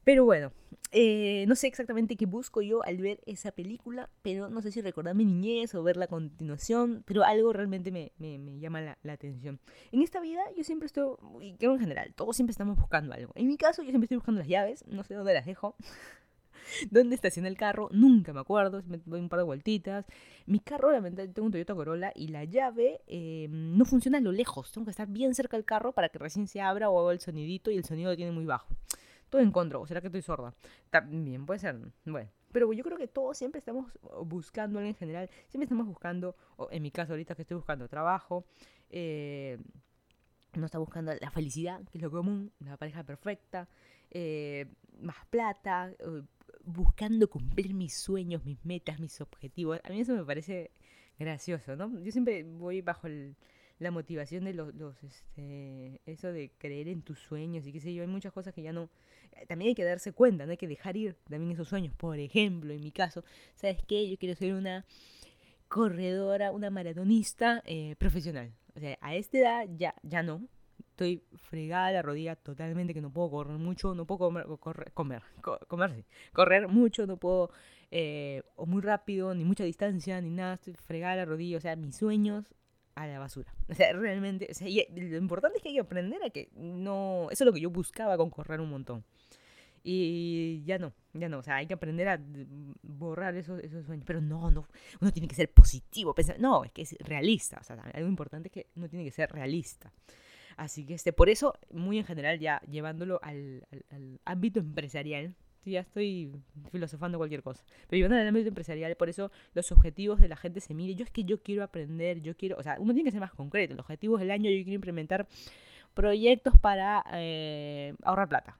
[SPEAKER 3] Pero bueno, eh, no sé exactamente qué busco yo al ver esa película, pero no sé si recordar mi niñez o verla a continuación, pero algo realmente me, llama la, la, atención. En esta vida yo siempre estoy, y creo en general, todos siempre estamos buscando algo. En mi caso yo siempre estoy buscando las llaves, no sé dónde las dejo. ¿Dónde estaciona el carro? Nunca me acuerdo, me doy un par de vueltitas. Mi carro, lamentablemente, tengo un Toyota Corolla y la llave eh, no funciona a lo lejos. Tengo que estar bien cerca del carro para que recién se abra o haga el sonidito y el sonido lo tiene muy bajo todo en contra, o será que estoy sorda. También puede ser, bueno. Pero yo creo que todos siempre estamos buscando en general, siempre estamos buscando, en mi caso ahorita que estoy buscando trabajo, eh, no está buscando la felicidad, que es lo común, la pareja perfecta, eh, más plata, buscando cumplir mis sueños, mis metas, mis objetivos. A mí eso me parece gracioso, ¿no? Yo siempre voy bajo el, la motivación de los, este, eso de creer en tus sueños y qué sé yo, hay muchas cosas que ya no, eh, también hay que darse cuenta, no hay que dejar ir también esos sueños. Por ejemplo, en mi caso, ¿sabes qué? Yo quiero ser una corredora, una maratonista eh, profesional. O sea, a esta edad ya, ya no. Estoy fregada la rodilla totalmente, que no puedo correr mucho, no puedo comer, correr, comer, comer correr mucho, no puedo, eh, o muy rápido, ni mucha distancia, ni nada, estoy fregada la rodilla, o sea, mis sueños a la basura. O sea, realmente, o sea, lo importante es que hay que aprender a que no, eso es lo que yo buscaba con correr un montón. Y ya no, ya no, o sea, hay que aprender a borrar esos, esos sueños. Pero no, no, uno tiene que ser positivo, pensar, no, es que es realista, o sea, algo importante es que uno tiene que ser realista. Así que este, por eso, muy en general, ya llevándolo al, al ámbito empresarial, ya estoy filosofando cualquier cosa. Pero llevando al ámbito empresarial, por eso los objetivos de la gente se mide. Yo es que yo quiero aprender, yo quiero, o sea, uno tiene que ser más concreto. Los objetivos del año, yo quiero implementar proyectos para eh, ahorrar plata.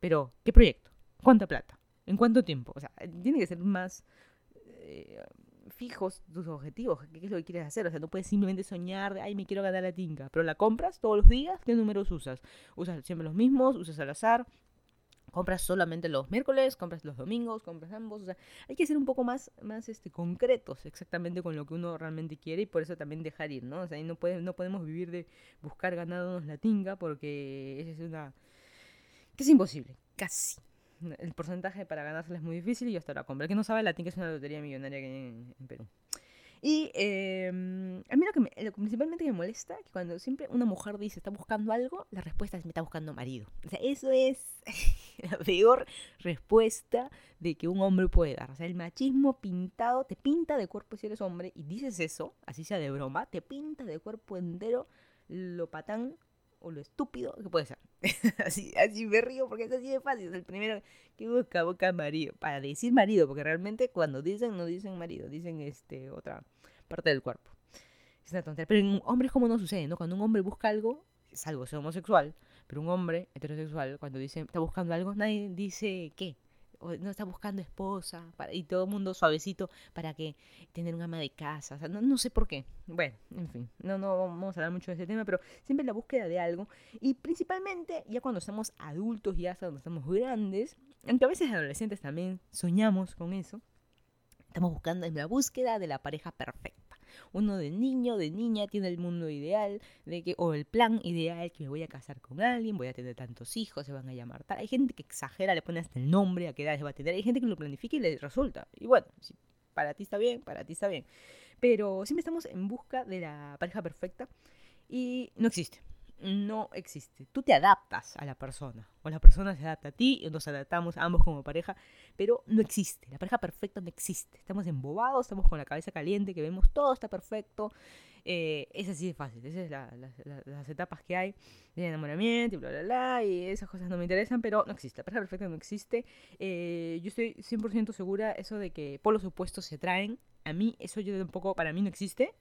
[SPEAKER 3] Pero, ¿qué proyecto? ¿Cuánta plata? ¿En cuánto tiempo? O sea, tiene que ser más eh, fijos tus objetivos. ¿Qué es lo que quieres hacer? O sea, no puedes simplemente soñar de, ay, me quiero ganar la tinga. Pero la compras todos los días, ¿qué números usas? ¿Usas siempre los mismos? ¿Usas al azar? Compras solamente los miércoles, compras los domingos, compras ambos, o sea, hay que ser un poco más, más este, concretos exactamente con lo que uno realmente quiere y por eso también dejar ir, ¿no? O sea, no, puede, no podemos vivir de buscar ganarnos la tinga porque esa es una... que es imposible, casi. El porcentaje para ganársela es muy difícil y hasta la compra. El que no sabe, la tinga es una lotería millonaria que hay en Perú. Y em, a mí lo que, lo principalmente me molesta que cuando siempre una mujer dice está buscando algo, la respuesta es me está buscando marido. O sea, eso es la peor respuesta de que un hombre puede dar. O sea, el machismo pintado te pinta de cuerpo si eres hombre y dices eso, así sea de broma, te pinta de cuerpo entero lo patán o lo estúpido que puede ser. así, así me río porque es así de fácil. Es el primero que busca, busca marido. Para decir marido, porque realmente cuando dicen, no dicen marido, dicen este otra parte del cuerpo. Es una tontería. Pero en hombres como no sucede, ¿no? Cuando un hombre busca algo, es algo, es homosexual, pero un hombre heterosexual, cuando dice, está buscando algo, nadie dice qué no está buscando esposa, para, y todo el mundo suavecito para que tener un ama de casa, no, no, sé por qué. Bueno, en fin, no, no vamos a hablar mucho de ese tema, pero siempre la búsqueda de algo, y principalmente ya cuando estamos adultos, ya hasta cuando estamos grandes, aunque a veces adolescentes también soñamos con eso, estamos buscando en la búsqueda de la pareja perfecta. Uno de niño, de niña, tiene el mundo ideal, de que, o el plan ideal, que me voy a casar con alguien, voy a tener tantos hijos, se van a llamar tal. Hay gente que exagera, le pone hasta el nombre, a qué edad se va a tener. Hay gente que lo planifica y le resulta. Y bueno, si para ti está bien, para ti está bien. Pero siempre estamos en busca de la pareja perfecta y no existe no existe. Tú te adaptas a la persona, o la persona se adapta a ti, y nos adaptamos ambos como pareja, pero no existe. La pareja perfecta no existe. Estamos embobados, estamos con la cabeza caliente, que vemos todo está perfecto. Eh, es así de fácil. Esas son las etapas que hay de enamoramiento y bla, bla, bla. Y esas cosas no me interesan, pero no existe. La pareja perfecta no existe. Eh, yo estoy 100% segura eso de que polos opuestos se traen. A mí, eso yo tampoco, para mí no existe.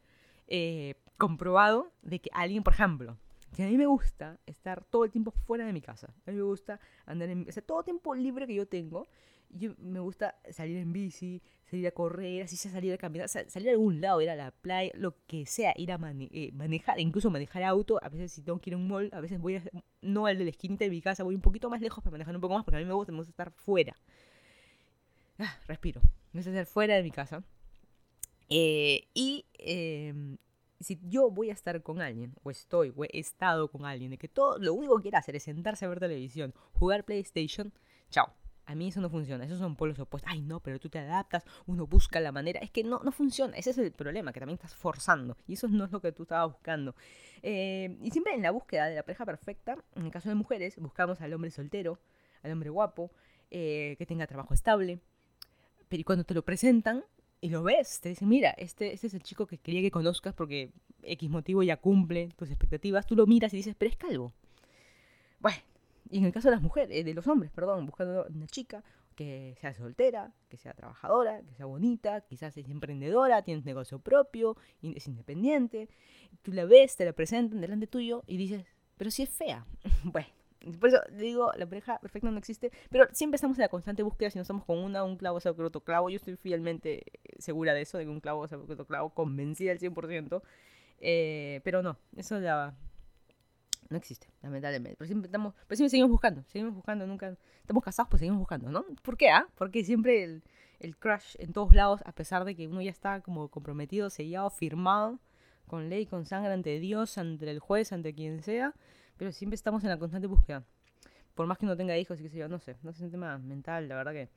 [SPEAKER 3] Eh, comprobado de que alguien, por ejemplo, que a mí me gusta estar todo el tiempo fuera de mi casa. A mí me gusta andar en... O sea, todo tiempo libre que yo tengo, yo me gusta salir en bici, salir a correr, así sea salir a caminar, salir a algún lado, ir a la playa, lo que sea, ir a eh, manejar, incluso manejar auto. A veces si tengo que ir a un mall, a veces voy a, no al de la esquinita de mi casa, voy un poquito más lejos para manejar un poco más, porque a mí me gusta, me gusta estar fuera. Ah, respiro. Me gusta estar fuera de mi casa. Eh, y em, si yo voy a estar con alguien, o estoy, o he estado con alguien, de que todo, lo único que quiere hacer es sentarse a ver televisión, jugar PlayStation, chao. A mí eso no funciona, esos son polos opuestos. Ay, no, pero tú te adaptas, uno busca la manera. Es que no, no funciona, ese es el problema, que también estás forzando. Y eso no es lo que tú estabas buscando. Eh, y siempre en la búsqueda de la pareja perfecta, en el caso de mujeres, buscamos al hombre soltero, al hombre guapo, eh, que tenga trabajo estable. Pero cuando te lo presentan, y lo ves, te dicen, mira, este, este es el chico que quería que conozcas porque X motivo ya cumple tus expectativas, tú lo miras y dices, pero es calvo. Bueno, y en el caso de las mujeres, eh, de los hombres, perdón, buscando una chica que sea soltera, que sea trabajadora, que sea bonita, quizás es emprendedora, tiene negocio propio, es independiente, tú la ves, te la presentan delante tuyo y dices, pero si es fea. bueno, por eso digo, la pareja perfecta no existe, pero siempre estamos en la constante búsqueda. Si no estamos con una, un clavo saca otro clavo. Yo estoy fielmente segura de eso, de que un clavo saca otro clavo, convencida al 100%. Eh, pero no, eso ya no existe, lamentablemente. Pero siempre, estamos, pero siempre seguimos buscando, seguimos buscando, nunca estamos casados, pues seguimos buscando, ¿no? ¿Por qué? Ah? Porque siempre el, el crush en todos lados, a pesar de que uno ya está como comprometido, sellado, firmado, con ley, con sangre ante Dios, ante el juez, ante quien sea pero siempre estamos en la constante búsqueda. Por más que no tenga hijos y qué sé yo, no sé, no sé, es un tema mental, la verdad que,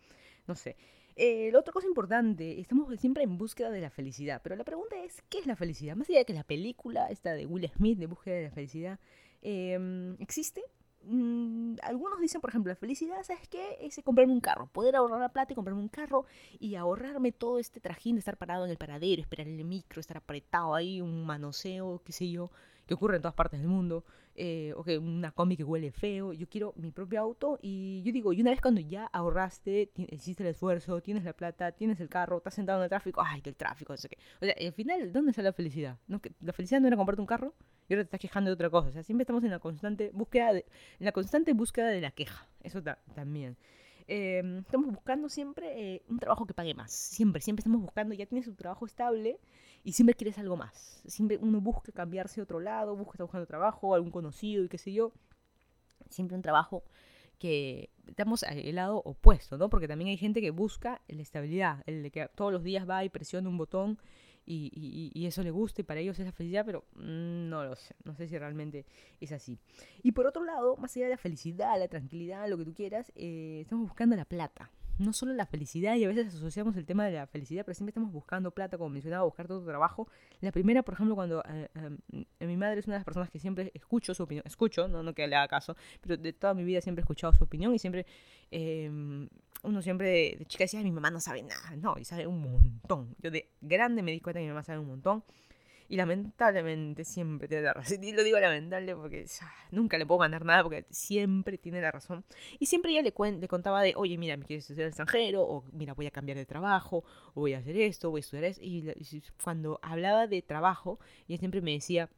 [SPEAKER 3] no sé. Eh, la otra cosa importante, estamos siempre en búsqueda de la felicidad, pero la pregunta es, ¿qué es la felicidad? Más allá de que la película, esta de Will Smith, de búsqueda de la felicidad, em, ¿existe? Mm, algunos dicen, por ejemplo, la felicidad, ¿sabes qué? Es comprarme un carro, poder ahorrar la plata y comprarme un carro y ahorrarme todo este trajín de estar parado en el paradero, esperar el micro, estar apretado ahí, un manoseo, qué sé yo, que ocurre en todas partes del mundo eh, o que una combi que huele feo, yo quiero mi propio auto y yo digo, y una vez cuando ya ahorraste, hiciste el esfuerzo, tienes la plata, tienes el carro, estás sentado en el tráfico, ay, que el tráfico, no sé qué. O sea, al final, ¿dónde está la felicidad? ¿No? La felicidad no era comprarte un carro y ahora te estás quejando de otra cosa. O sea, siempre estamos en la constante búsqueda de, en la constante búsqueda de la queja. Eso también. Em, estamos buscando siempre eh, un trabajo que pague más. Siempre, siempre estamos buscando, ya tienes un trabajo estable y siempre quieres algo más. Siempre uno busca cambiarse a otro lado, busca estar buscando trabajo, algún conocido y qué sé yo. Siempre un trabajo que estamos al lado opuesto, ¿no? Porque también hay gente que busca la estabilidad, el de que todos los días va y presiona un botón y, eso le gusta y para ellos es la felicidad, pero mm, no lo sé, no sé si realmente es así. Y por otro lado, más allá de la felicidad, la tranquilidad, lo que tú quieras, eh, estamos buscando la plata no solo la felicidad, y a veces asociamos el tema de la felicidad, pero siempre estamos buscando plata, como mencionaba, buscar todo trabajo. La primera, por ejemplo, cuando eh, eh, mi madre es una de las personas que siempre escucho su opinión, escucho, no, no que le haga caso, pero de toda mi vida siempre he escuchado su opinión y siempre, em, uno siempre de, chica decía, mi mamá no sabe nada, no, y sabe un montón. Yo de grande me di cuenta que mi mamá sabe un montón. Y lamentablemente siempre tiene la razón. Y lo digo lamentable porque nunca le puedo ganar nada porque siempre tiene la razón. Y siempre ella le, le contaba de, oye, mira, me quieres estudiar extranjero, o mira, voy a cambiar de trabajo, o voy a hacer esto, voy a estudiar eso. Y, y cuando hablaba de trabajo, ella siempre me decía,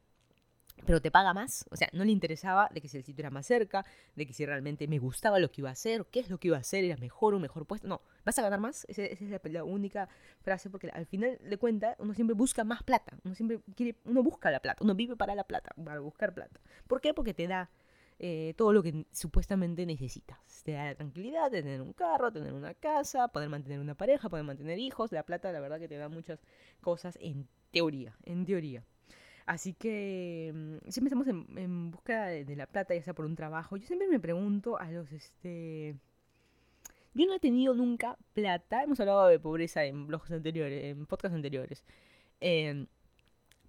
[SPEAKER 3] pero te paga más. O sea, no le interesaba de que si el sitio era más cerca, de que si realmente me gustaba lo que iba a hacer, qué es lo que iba a hacer, era mejor, un mejor puesto. No, vas a ganar más. Esa, es la, única frase, porque al final de cuentas uno siempre busca más plata. Uno siempre quiere, uno busca la plata, uno vive para la plata, para buscar plata. ¿Por qué? Porque te da eh, todo lo que supuestamente necesitas. Te da la tranquilidad de tener un carro, tener una casa, poder mantener una pareja, poder mantener hijos. La plata, la verdad que te da muchas cosas en teoría, en teoría. Así que mm, siempre estamos en, en de, de, la plata, ya sea por un trabajo. Yo siempre me pregunto a los, este... Yo no he tenido nunca plata, hemos hablado de pobreza en blogs anteriores, en podcasts anteriores. Eh,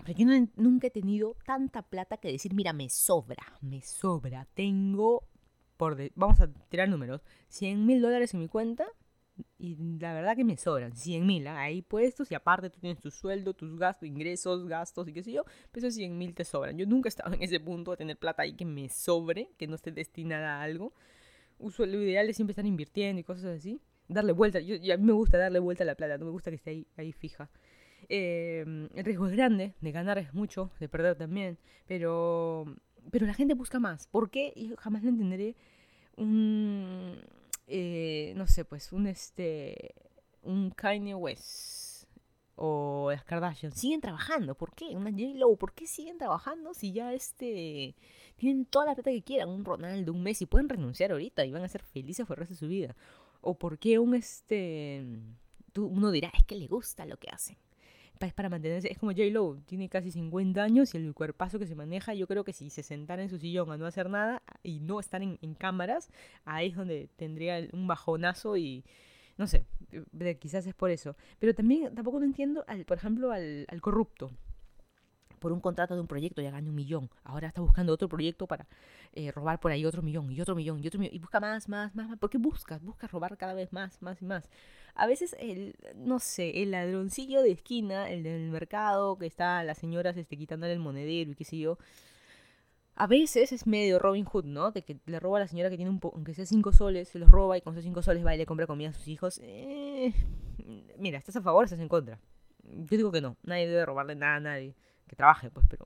[SPEAKER 3] pero yo no, nunca he tenido tanta plata que decir, mira, me sobra, me sobra. Tengo, por de, vamos a tirar números, 100 mil dólares en mi cuenta y la verdad que me sobran, 100 mil, ¿eh? ahí puestos y aparte tú tienes tu sueldo, tus gastos, ingresos, gastos y qué sé yo, pero esos 100 mil te sobran. Yo nunca he estado en ese punto de tener plata ahí que me sobre, que no esté destinada a algo. Uso, lo ideal es siempre estar invirtiendo y cosas así. Darle vuelta, yo, a mí me gusta darle vuelta a la plata, no me gusta que esté ahí, ahí fija. Eh, el riesgo es grande, de ganar es mucho, de perder también, pero, pero la gente busca más. ¿Por qué? Yo jamás lo entenderé. Un, eh, no sé, pues un este, un Kanye West o las Kardashian siguen trabajando. ¿Por qué? Una J-Lo, ¿por qué siguen trabajando si ya este tienen toda la plata que quieran? Un Ronaldo, un Messi, pueden renunciar ahorita y van a ser felices por el resto de su vida. ¿O por qué un este uno dirá, es que le gusta lo que hacen? Es para mantenerse. Es como J. Lo, tiene casi 50 años y el cuerpazo que se maneja, yo creo que si se sentara en su sillón a no hacer nada y no estar en, en cámaras, ahí es donde tendría un bajonazo y no sé, quizás es por eso. Pero también tampoco no entiendo, al, por ejemplo, al, al corrupto por un contrato de un proyecto ya gana un millón. Ahora está buscando otro proyecto para eh, robar por ahí otro millón y otro millón y otro millón. Y busca más, más, más, más. ¿Por qué buscas? Busca robar cada vez más, más y más. A veces el, no sé, el ladroncillo de esquina, el del mercado, que está las señoras este, quitándole el monedero y qué sé yo. A veces es medio Robin Hood, ¿no? De que le roba a la señora que tiene un aunque sea cinco soles, se los roba y con esos cinco soles va y le compra comida a sus hijos. Eh, mira, ¿estás a favor o estás en contra? Yo digo que no, nadie debe robarle nada a nadie que trabaje, pues, pero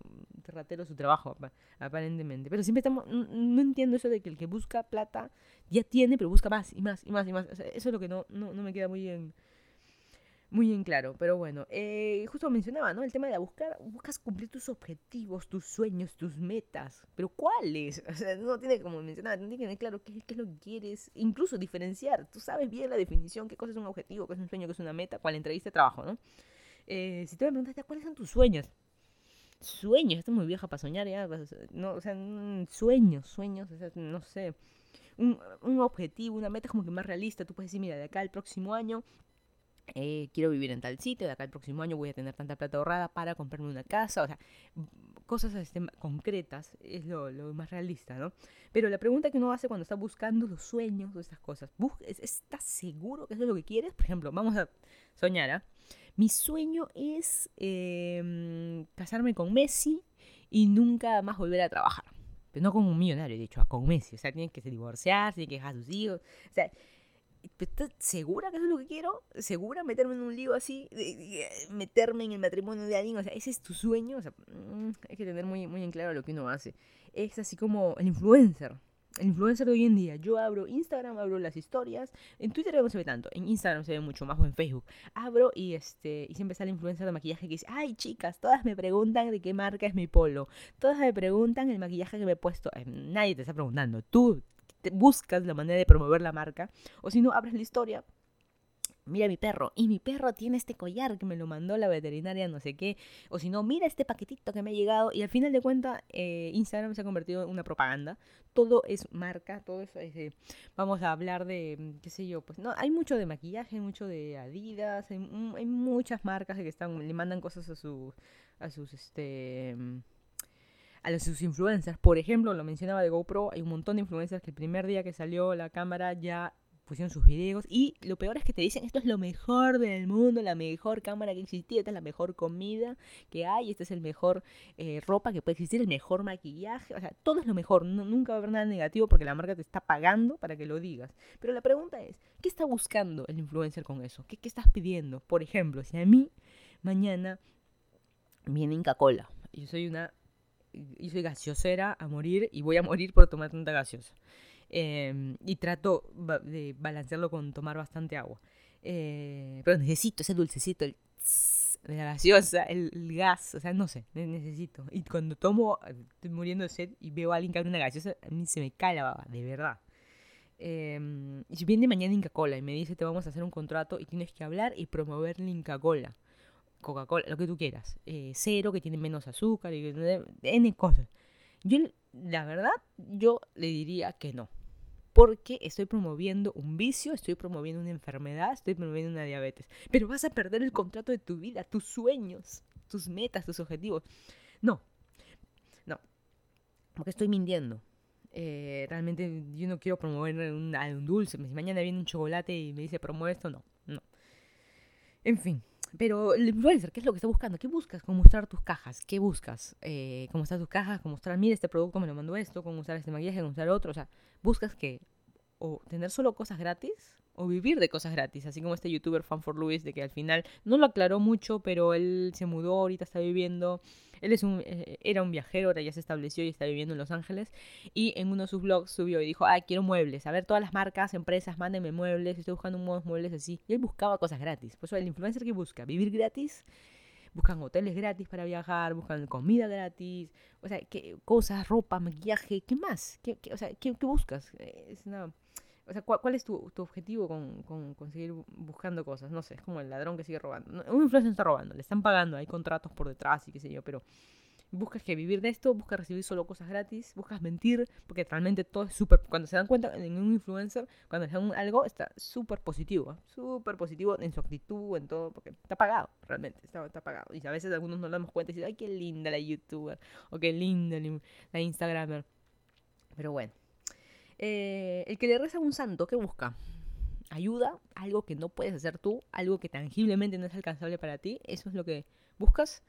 [SPEAKER 3] ratero su trabajo, aparentemente. Pero siempre estamos, no, entiendo eso de que el que busca plata ya tiene, pero busca más y más y más y más. eso es lo que no, no, me queda muy bien, muy bien claro. Pero bueno, eh, justo mencionaba, ¿no? El tema de buscar, buscas cumplir tus objetivos, tus sueños, tus metas. Pero ¿cuáles? O sea, no tiene como mencionar, no tiene que tener claro qué, qué es lo que quieres. Incluso diferenciar. Tú sabes bien la definición, qué cosa es un objetivo, qué es un sueño, qué es una meta, cuál entrevista de trabajo, ¿no? Eh, si tú me preguntas, ¿cuáles son tus sueños? Sueños, estoy muy vieja para soñar ya, pues, no, o sea, sueños, sueños, o sea, no sé, un, un, objetivo, una meta como que más realista, tú puedes decir, mira, de acá al próximo año eh, quiero vivir en tal sitio, de acá al próximo año voy a tener tanta plata ahorrada para comprarme una casa, o sea, cosas este, concretas es lo, lo, más realista, ¿no? Pero la pregunta que uno hace cuando está buscando los sueños o estas cosas, ¿estás seguro que eso es lo que quieres? Por ejemplo, vamos a soñar, ¿ah? ¿eh? Mi sueño es eh, casarme con Messi y nunca más volver a trabajar. Pero no con un millonario, de hecho, con Messi. O sea, tiene que divorciarse, tiene que dejar a sus hijos. O sea, ¿estás segura que eso es lo que quiero? ¿Segura meterme en un lío así? ¿Meterme en el matrimonio de alguien? O sea, ¿ese es tu sueño? O sea, mm, hay que tener muy, muy en claro lo que uno hace. Es así como el influencer el influencer de hoy en día. Yo abro Instagram, abro las historias. En Twitter no se ve tanto. En Instagram se ve mucho más o en Facebook. Abro y este y siempre sale influencer de maquillaje que dice, ay chicas, todas me preguntan de qué marca es mi polo. Todas me preguntan el maquillaje que me he puesto. Eh, nadie te está preguntando. Tú te buscas la manera de promover la marca. O si no, abres la historia mira mi perro, y mi perro tiene este collar que me lo mandó la veterinaria, no sé qué, o si no, mira este paquetito que me ha llegado, y al final de cuentas, eh, Instagram se ha convertido en una propaganda, todo es marca, todo es, eh, vamos a hablar de, qué sé yo, pues no, hay mucho de maquillaje, mucho de Adidas, hay, hay muchas marcas que están, le mandan cosas a sus, a sus, este a los sus influencers. Por ejemplo, lo mencionaba de GoPro, hay un montón de influencers que el primer día que salió la cámara ya pusieron sus videos y lo peor es que te dicen esto es lo mejor del mundo, la mejor cámara que existía, esta es la mejor comida que hay, esta es el mejor eh, ropa que puede existir, el mejor maquillaje, o sea, todo es lo mejor, nunca va a haber nada negativo porque la marca te está pagando para que lo digas. Pero la pregunta es, ¿qué está buscando el influencer con eso? ¿Qué, qué estás pidiendo? Por ejemplo, si a mí mañana viene Inca Cola, yo soy una, yo soy gaseosera a morir y voy a morir por tomar tanta gaseosa. Em, y trato de balancearlo con tomar bastante agua. Eh, pero necesito ese dulcecito, el de la gaseosa, el, gas, o sea, no sé, necesito. Y cuando tomo, estoy muriendo de sed y veo a alguien que abre una gaseosa, a mí se me cae baba, de verdad. Em, y viene mañana Inca Cola y me dice te vamos a hacer un contrato y tienes que hablar y promover Inca Cola, Coca-Cola, lo que tú quieras, eh, cero, que tiene menos azúcar, y N cosas. Yo, la verdad, yo le diría que no porque estoy promoviendo un vicio, estoy promoviendo una enfermedad, estoy promoviendo una diabetes. Pero vas a perder el contrato de tu vida, tus sueños, tus metas, tus objetivos. No, no, porque estoy mintiendo. Eh, realmente yo no quiero promover un, un dulce. Si mañana viene un chocolate y me dice promueve esto, no, no. En fin, pero el influencer, ¿qué es lo que está buscando? ¿Qué buscas con mostrar tus cajas? ¿Qué buscas? Eh, ¿Cómo están tus cajas? ¿Cómo mostrar, mira, este producto me lo mandó esto? ¿Cómo usar este maquillaje? ¿Cómo usar otro? O sea, buscas que o tener solo cosas gratis o vivir de cosas gratis, así como este youtuber Fan for Louis, de que al final no lo aclaró mucho, pero él se mudó, ahorita está viviendo, él es un, eh, era un viajero, ahora ya se estableció y está viviendo en Los Ángeles, y en uno de sus blogs subió y dijo, ah, quiero muebles, a ver todas las marcas, empresas, mándenme muebles, estoy buscando unos muebles así, y él buscaba cosas gratis, por eso el influencer que busca, vivir gratis, buscan hoteles gratis para viajar, buscan comida gratis, o sea, ¿qué, cosas, ropa, maquillaje, ¿qué más? ¿Qué, o sea, ¿qué, buscas? Es una o sea, ¿cuál, es tu, objetivo con, con, seguir buscando cosas? No sé, es como el ladrón que sigue robando. Un influencer está robando, le están pagando, hay contratos por detrás y qué sé yo, pero buscas que vivir de esto, buscas recibir solo cosas gratis, buscas mentir, porque realmente todo es súper... Cuando se dan cuenta en un influencer, cuando le dan algo, está súper positivo, súper positivo en su actitud, en todo, porque está pagado, realmente, está, pagado. Y a veces algunos no nos damos cuenta y dicen, ay, qué linda la youtuber, o qué linda la instagramer. Pero bueno. Eh, el que le reza a un santo, ¿qué busca? Ayuda, algo que no puedes hacer tú, algo que tangiblemente no es alcanzable para ti, eso es lo que buscas.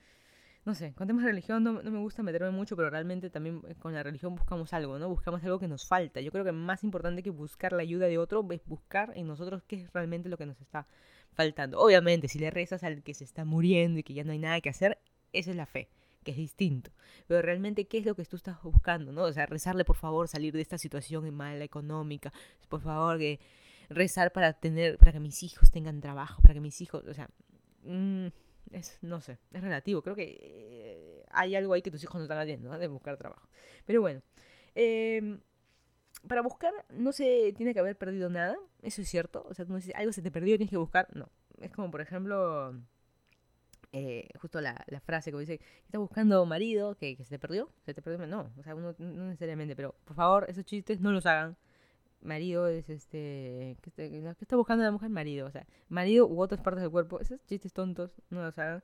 [SPEAKER 3] No sé, con temas de religión no, me gusta meterme mucho, pero realmente también eh, con la religión buscamos algo, ¿no? Buscamos algo que nos falta. Yo creo que más importante que buscar la ayuda de otro es buscar en nosotros qué es realmente lo que nos está faltando. Obviamente, si le rezas al que se está muriendo y que ya no hay nada que hacer, esa es la fe que es distinto. Pero realmente, ¿qué es lo que tú estás buscando? ¿no? O sea, rezarle, por favor, salir de esta situación mala económica. Por favor, que rezar para tener, para que mis hijos tengan trabajo, para que mis hijos, o sea, mm, es, no sé, es relativo. Creo que eh, hay algo ahí que tus hijos no están haciendo, ¿no? de buscar trabajo. Pero bueno, em, para buscar no se tiene que haber perdido nada, eso es cierto. O sea, tú dices, algo se te perdió, tienes que buscar. No, es como, por ejemplo, eh, justo la, frase que dice, estás buscando marido que, se te perdió, se te perdió, no, o sea, uno, no necesariamente, pero por favor, esos chistes no los hagan. Marido es este, ¿qué está, buscando la mujer? Marido, o sea, marido u otras partes del cuerpo, esos chistes tontos no los hagan.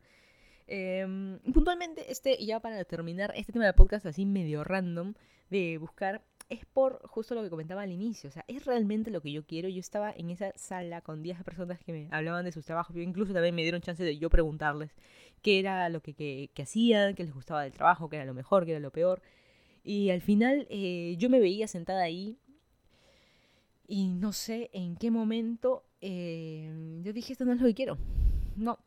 [SPEAKER 3] Em, puntualmente, este, ya para terminar, este tema de podcast así medio random, de buscar es por justo lo que comentaba al inicio. O sea, es realmente lo que yo quiero. Yo estaba en esa sala con 10 personas que me hablaban de sus trabajos. Incluso también me dieron chance de yo preguntarles qué era lo que, que, hacían, qué les gustaba del trabajo, qué era lo mejor, qué era lo peor. Y al final eh, yo me veía sentada ahí y no sé en qué momento eh, yo dije, esto no es lo que quiero. No,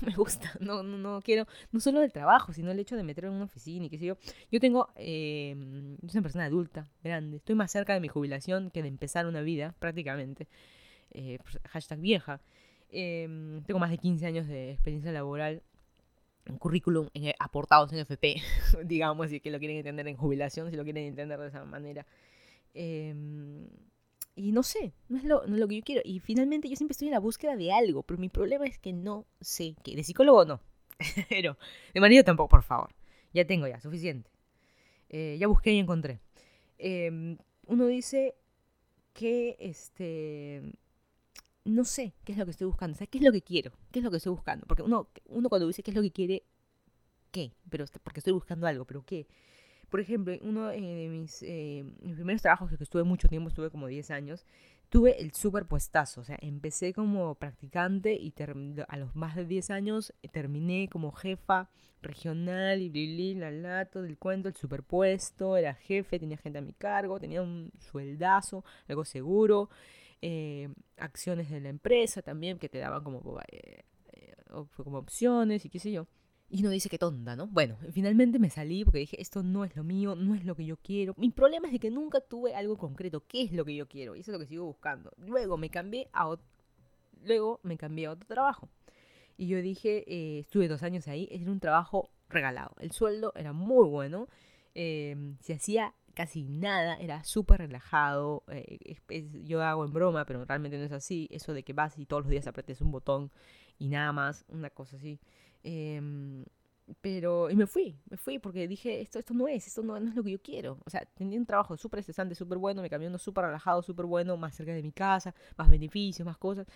[SPEAKER 3] me gusta, no, no, no quiero, no solo del trabajo, sino el hecho de meterme en una oficina y qué sé yo. Yo tengo, eh, yo soy una persona adulta, grande, estoy más cerca de mi jubilación que de empezar una vida, prácticamente. Eh, pues, hashtag vieja. Em, tengo más de 15 años de experiencia laboral, un currículum en, aportados en FP, digamos, si que lo quieren entender en jubilación, si lo quieren entender de esa manera. Eh, y no sé, no es, lo, no es lo que yo quiero. Y finalmente yo siempre estoy en la búsqueda de algo, pero mi problema es que no sé qué. De psicólogo no, pero de marido tampoco, por favor. Ya tengo ya, suficiente. Eh, ya busqué y encontré. Em, uno dice que, este, no sé qué es lo que estoy buscando, o sea, qué es lo que quiero, qué es lo que estoy buscando. Porque uno, uno cuando dice qué es lo que quiere, ¿qué? Pero porque estoy buscando algo, pero ¿qué? Por ejemplo, uno eh, de mis, eh, mis primeros trabajos, que estuve mucho tiempo, estuve como 10 años, tuve el superpuestazo. O sea, empecé como practicante y a los más de 10 años eh, terminé como jefa regional y bli, la lato del cuento, el superpuesto, era jefe, tenía gente a mi cargo, tenía un sueldazo, algo seguro, acciones de la empresa también que te daban como, como opciones y qué sé yo. Y uno dice que tonta, ¿no? Bueno, finalmente me salí porque dije, esto no es lo mío, no es lo que yo quiero. Mi problema es de que nunca tuve algo concreto, qué es lo que yo quiero, y eso es lo que sigo buscando. Luego me cambié a otro, luego me cambié a otro trabajo. Y yo dije, eh, estuve dos años ahí, era un trabajo regalado. El sueldo era muy bueno, em, se hacía casi nada, era súper relajado. eh, yo hago en broma, pero realmente no es así. Eso de que vas y todos los días apretes un botón y nada más, una cosa así. Em, pero, y me fui, me fui porque dije, esto, esto no es, esto no, no es lo que yo quiero. O sea, tenía un trabajo súper estresante, súper bueno, me cambió uno súper relajado, súper bueno, más cerca de mi casa, más beneficios, más cosas.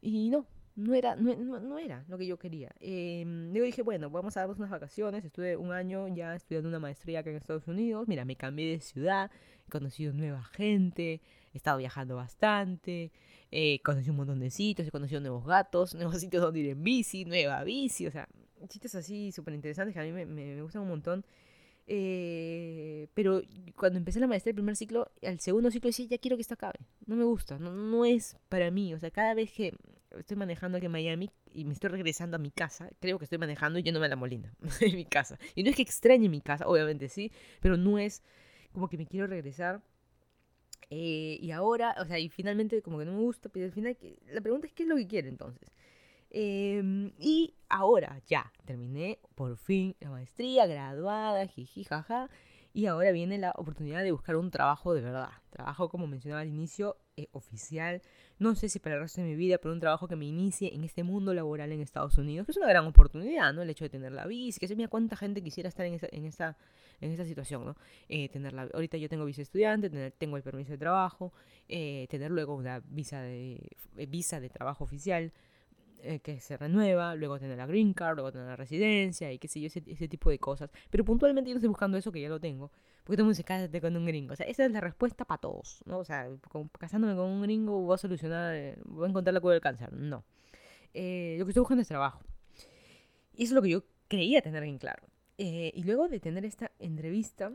[SPEAKER 3] Y no, no era, no, no- no era lo que yo quería. Em, luego dije, bueno, vamos a darnos unas vacaciones. Estuve un año ya estudiando una maestría acá en Estados Unidos. Mira, me cambié de ciudad, he conocido nueva gente, he estado viajando bastante, eh, conocí un montón de sitios, he conocido nuevos gatos, nuevos sitios donde ir en bici, nueva bici, o sea, sitios así súper interesantes que a mí me, me- me gustan un montón. Eh, pero cuando empecé la maestría, el primer ciclo, al segundo ciclo decía, ya quiero que esto acabe. No me gusta, no, no es para mí. O sea, cada vez que estoy manejando aquí en Miami y me estoy regresando a mi casa, creo que estoy manejando y yéndome a la molina en mi casa. Y no es que extrañe mi casa, obviamente sí, pero no es como que me quiero regresar. Eh, y ahora, o sea, y finalmente como que no me gusta, pero al final que- la pregunta es qué es lo que quiero entonces. Em, y ahora ya terminé por fin la maestría, graduada, jiji, jaja. Y ahora viene la oportunidad de buscar un trabajo de verdad. Trabajo, como mencionaba al inicio, eh, oficial. No sé si para el resto de mi vida, pero un trabajo que me inicie en este mundo laboral en Estados Unidos, que es una gran oportunidad, ¿no? El hecho de tener la visa, que se mira cuánta gente quisiera estar en esa, en esa, en esa situación, ¿no? Eh, tener la, ahorita yo tengo visa estudiante, tener, tengo el permiso de trabajo, eh, tener luego una visa de, eh, visa de trabajo oficial eh, que se renueva, luego tener la green card, luego tener la residencia y qué sé yo, ese, ese tipo de cosas. Pero puntualmente yo no estoy buscando eso que ya lo tengo. Porque todo el mundo dice, cásate con un gringo. O sea, esa es la respuesta para todos, ¿no? O sea, con- casándome con un gringo voy a solucionar, eh, voy a encontrar la cura del cáncer. No. Eh, lo que estoy buscando es trabajo. Y eso es lo que yo creía tener bien claro. Eh, y luego de tener esta entrevista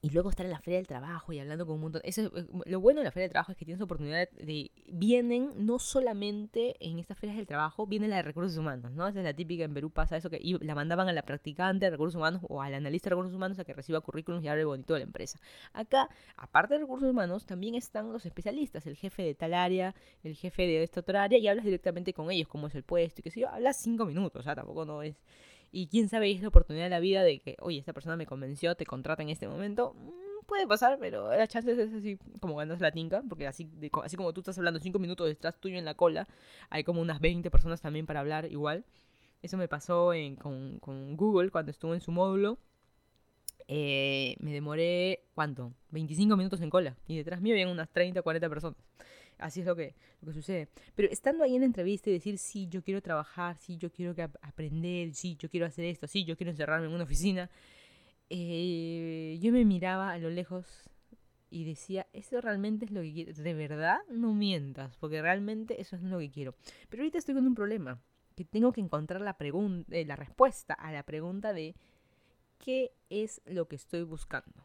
[SPEAKER 3] y luego estar en la feria del trabajo y hablando con un montón. Eso, es- lo bueno de la feria del trabajo es que tienes oportunidad de. Vienen no solamente en estas ferias del trabajo, viene la de recursos humanos, ¿no? Esa es la típica en Perú, pasa eso que la mandaban a la practicante de recursos humanos o al analista de recursos humanos a que reciba currículums y hable bonito de la empresa. Acá, aparte de recursos humanos, también están los especialistas, el jefe de tal área, el jefe de esta otra área, y hablas directamente con ellos, cómo es el puesto y qué sé yo. Hablas cinco minutos, o sea, tampoco no es. Y quién sabe, es la oportunidad de la vida de que, oye, esta persona me convenció, te contrata en este momento. Mm, puede pasar, pero la chance es así como ganas la tinca, porque así, de así como tú estás hablando cinco minutos detrás tuyo en la cola, hay como unas 20 personas también para hablar igual. Eso me pasó en- con, con Google cuando estuve en su módulo. Eh, me demoré, ¿cuánto? 25 minutos en cola. Y detrás mío habían unas 30 o 40 personas. Así es lo que, lo que sucede. Pero estando ahí en la entrevista y decir, sí, yo quiero trabajar, sí, yo quiero que ap- aprender, sí, yo quiero hacer esto, sí, yo quiero encerrarme en una oficina, eh, yo me miraba a lo lejos y decía, ¿eso realmente es lo que quiero? ¿De verdad? No mientas, porque realmente eso es lo que quiero. Pero ahorita estoy con un problema, que tengo que encontrar la, eh, la respuesta a la pregunta de ¿qué es lo que estoy buscando?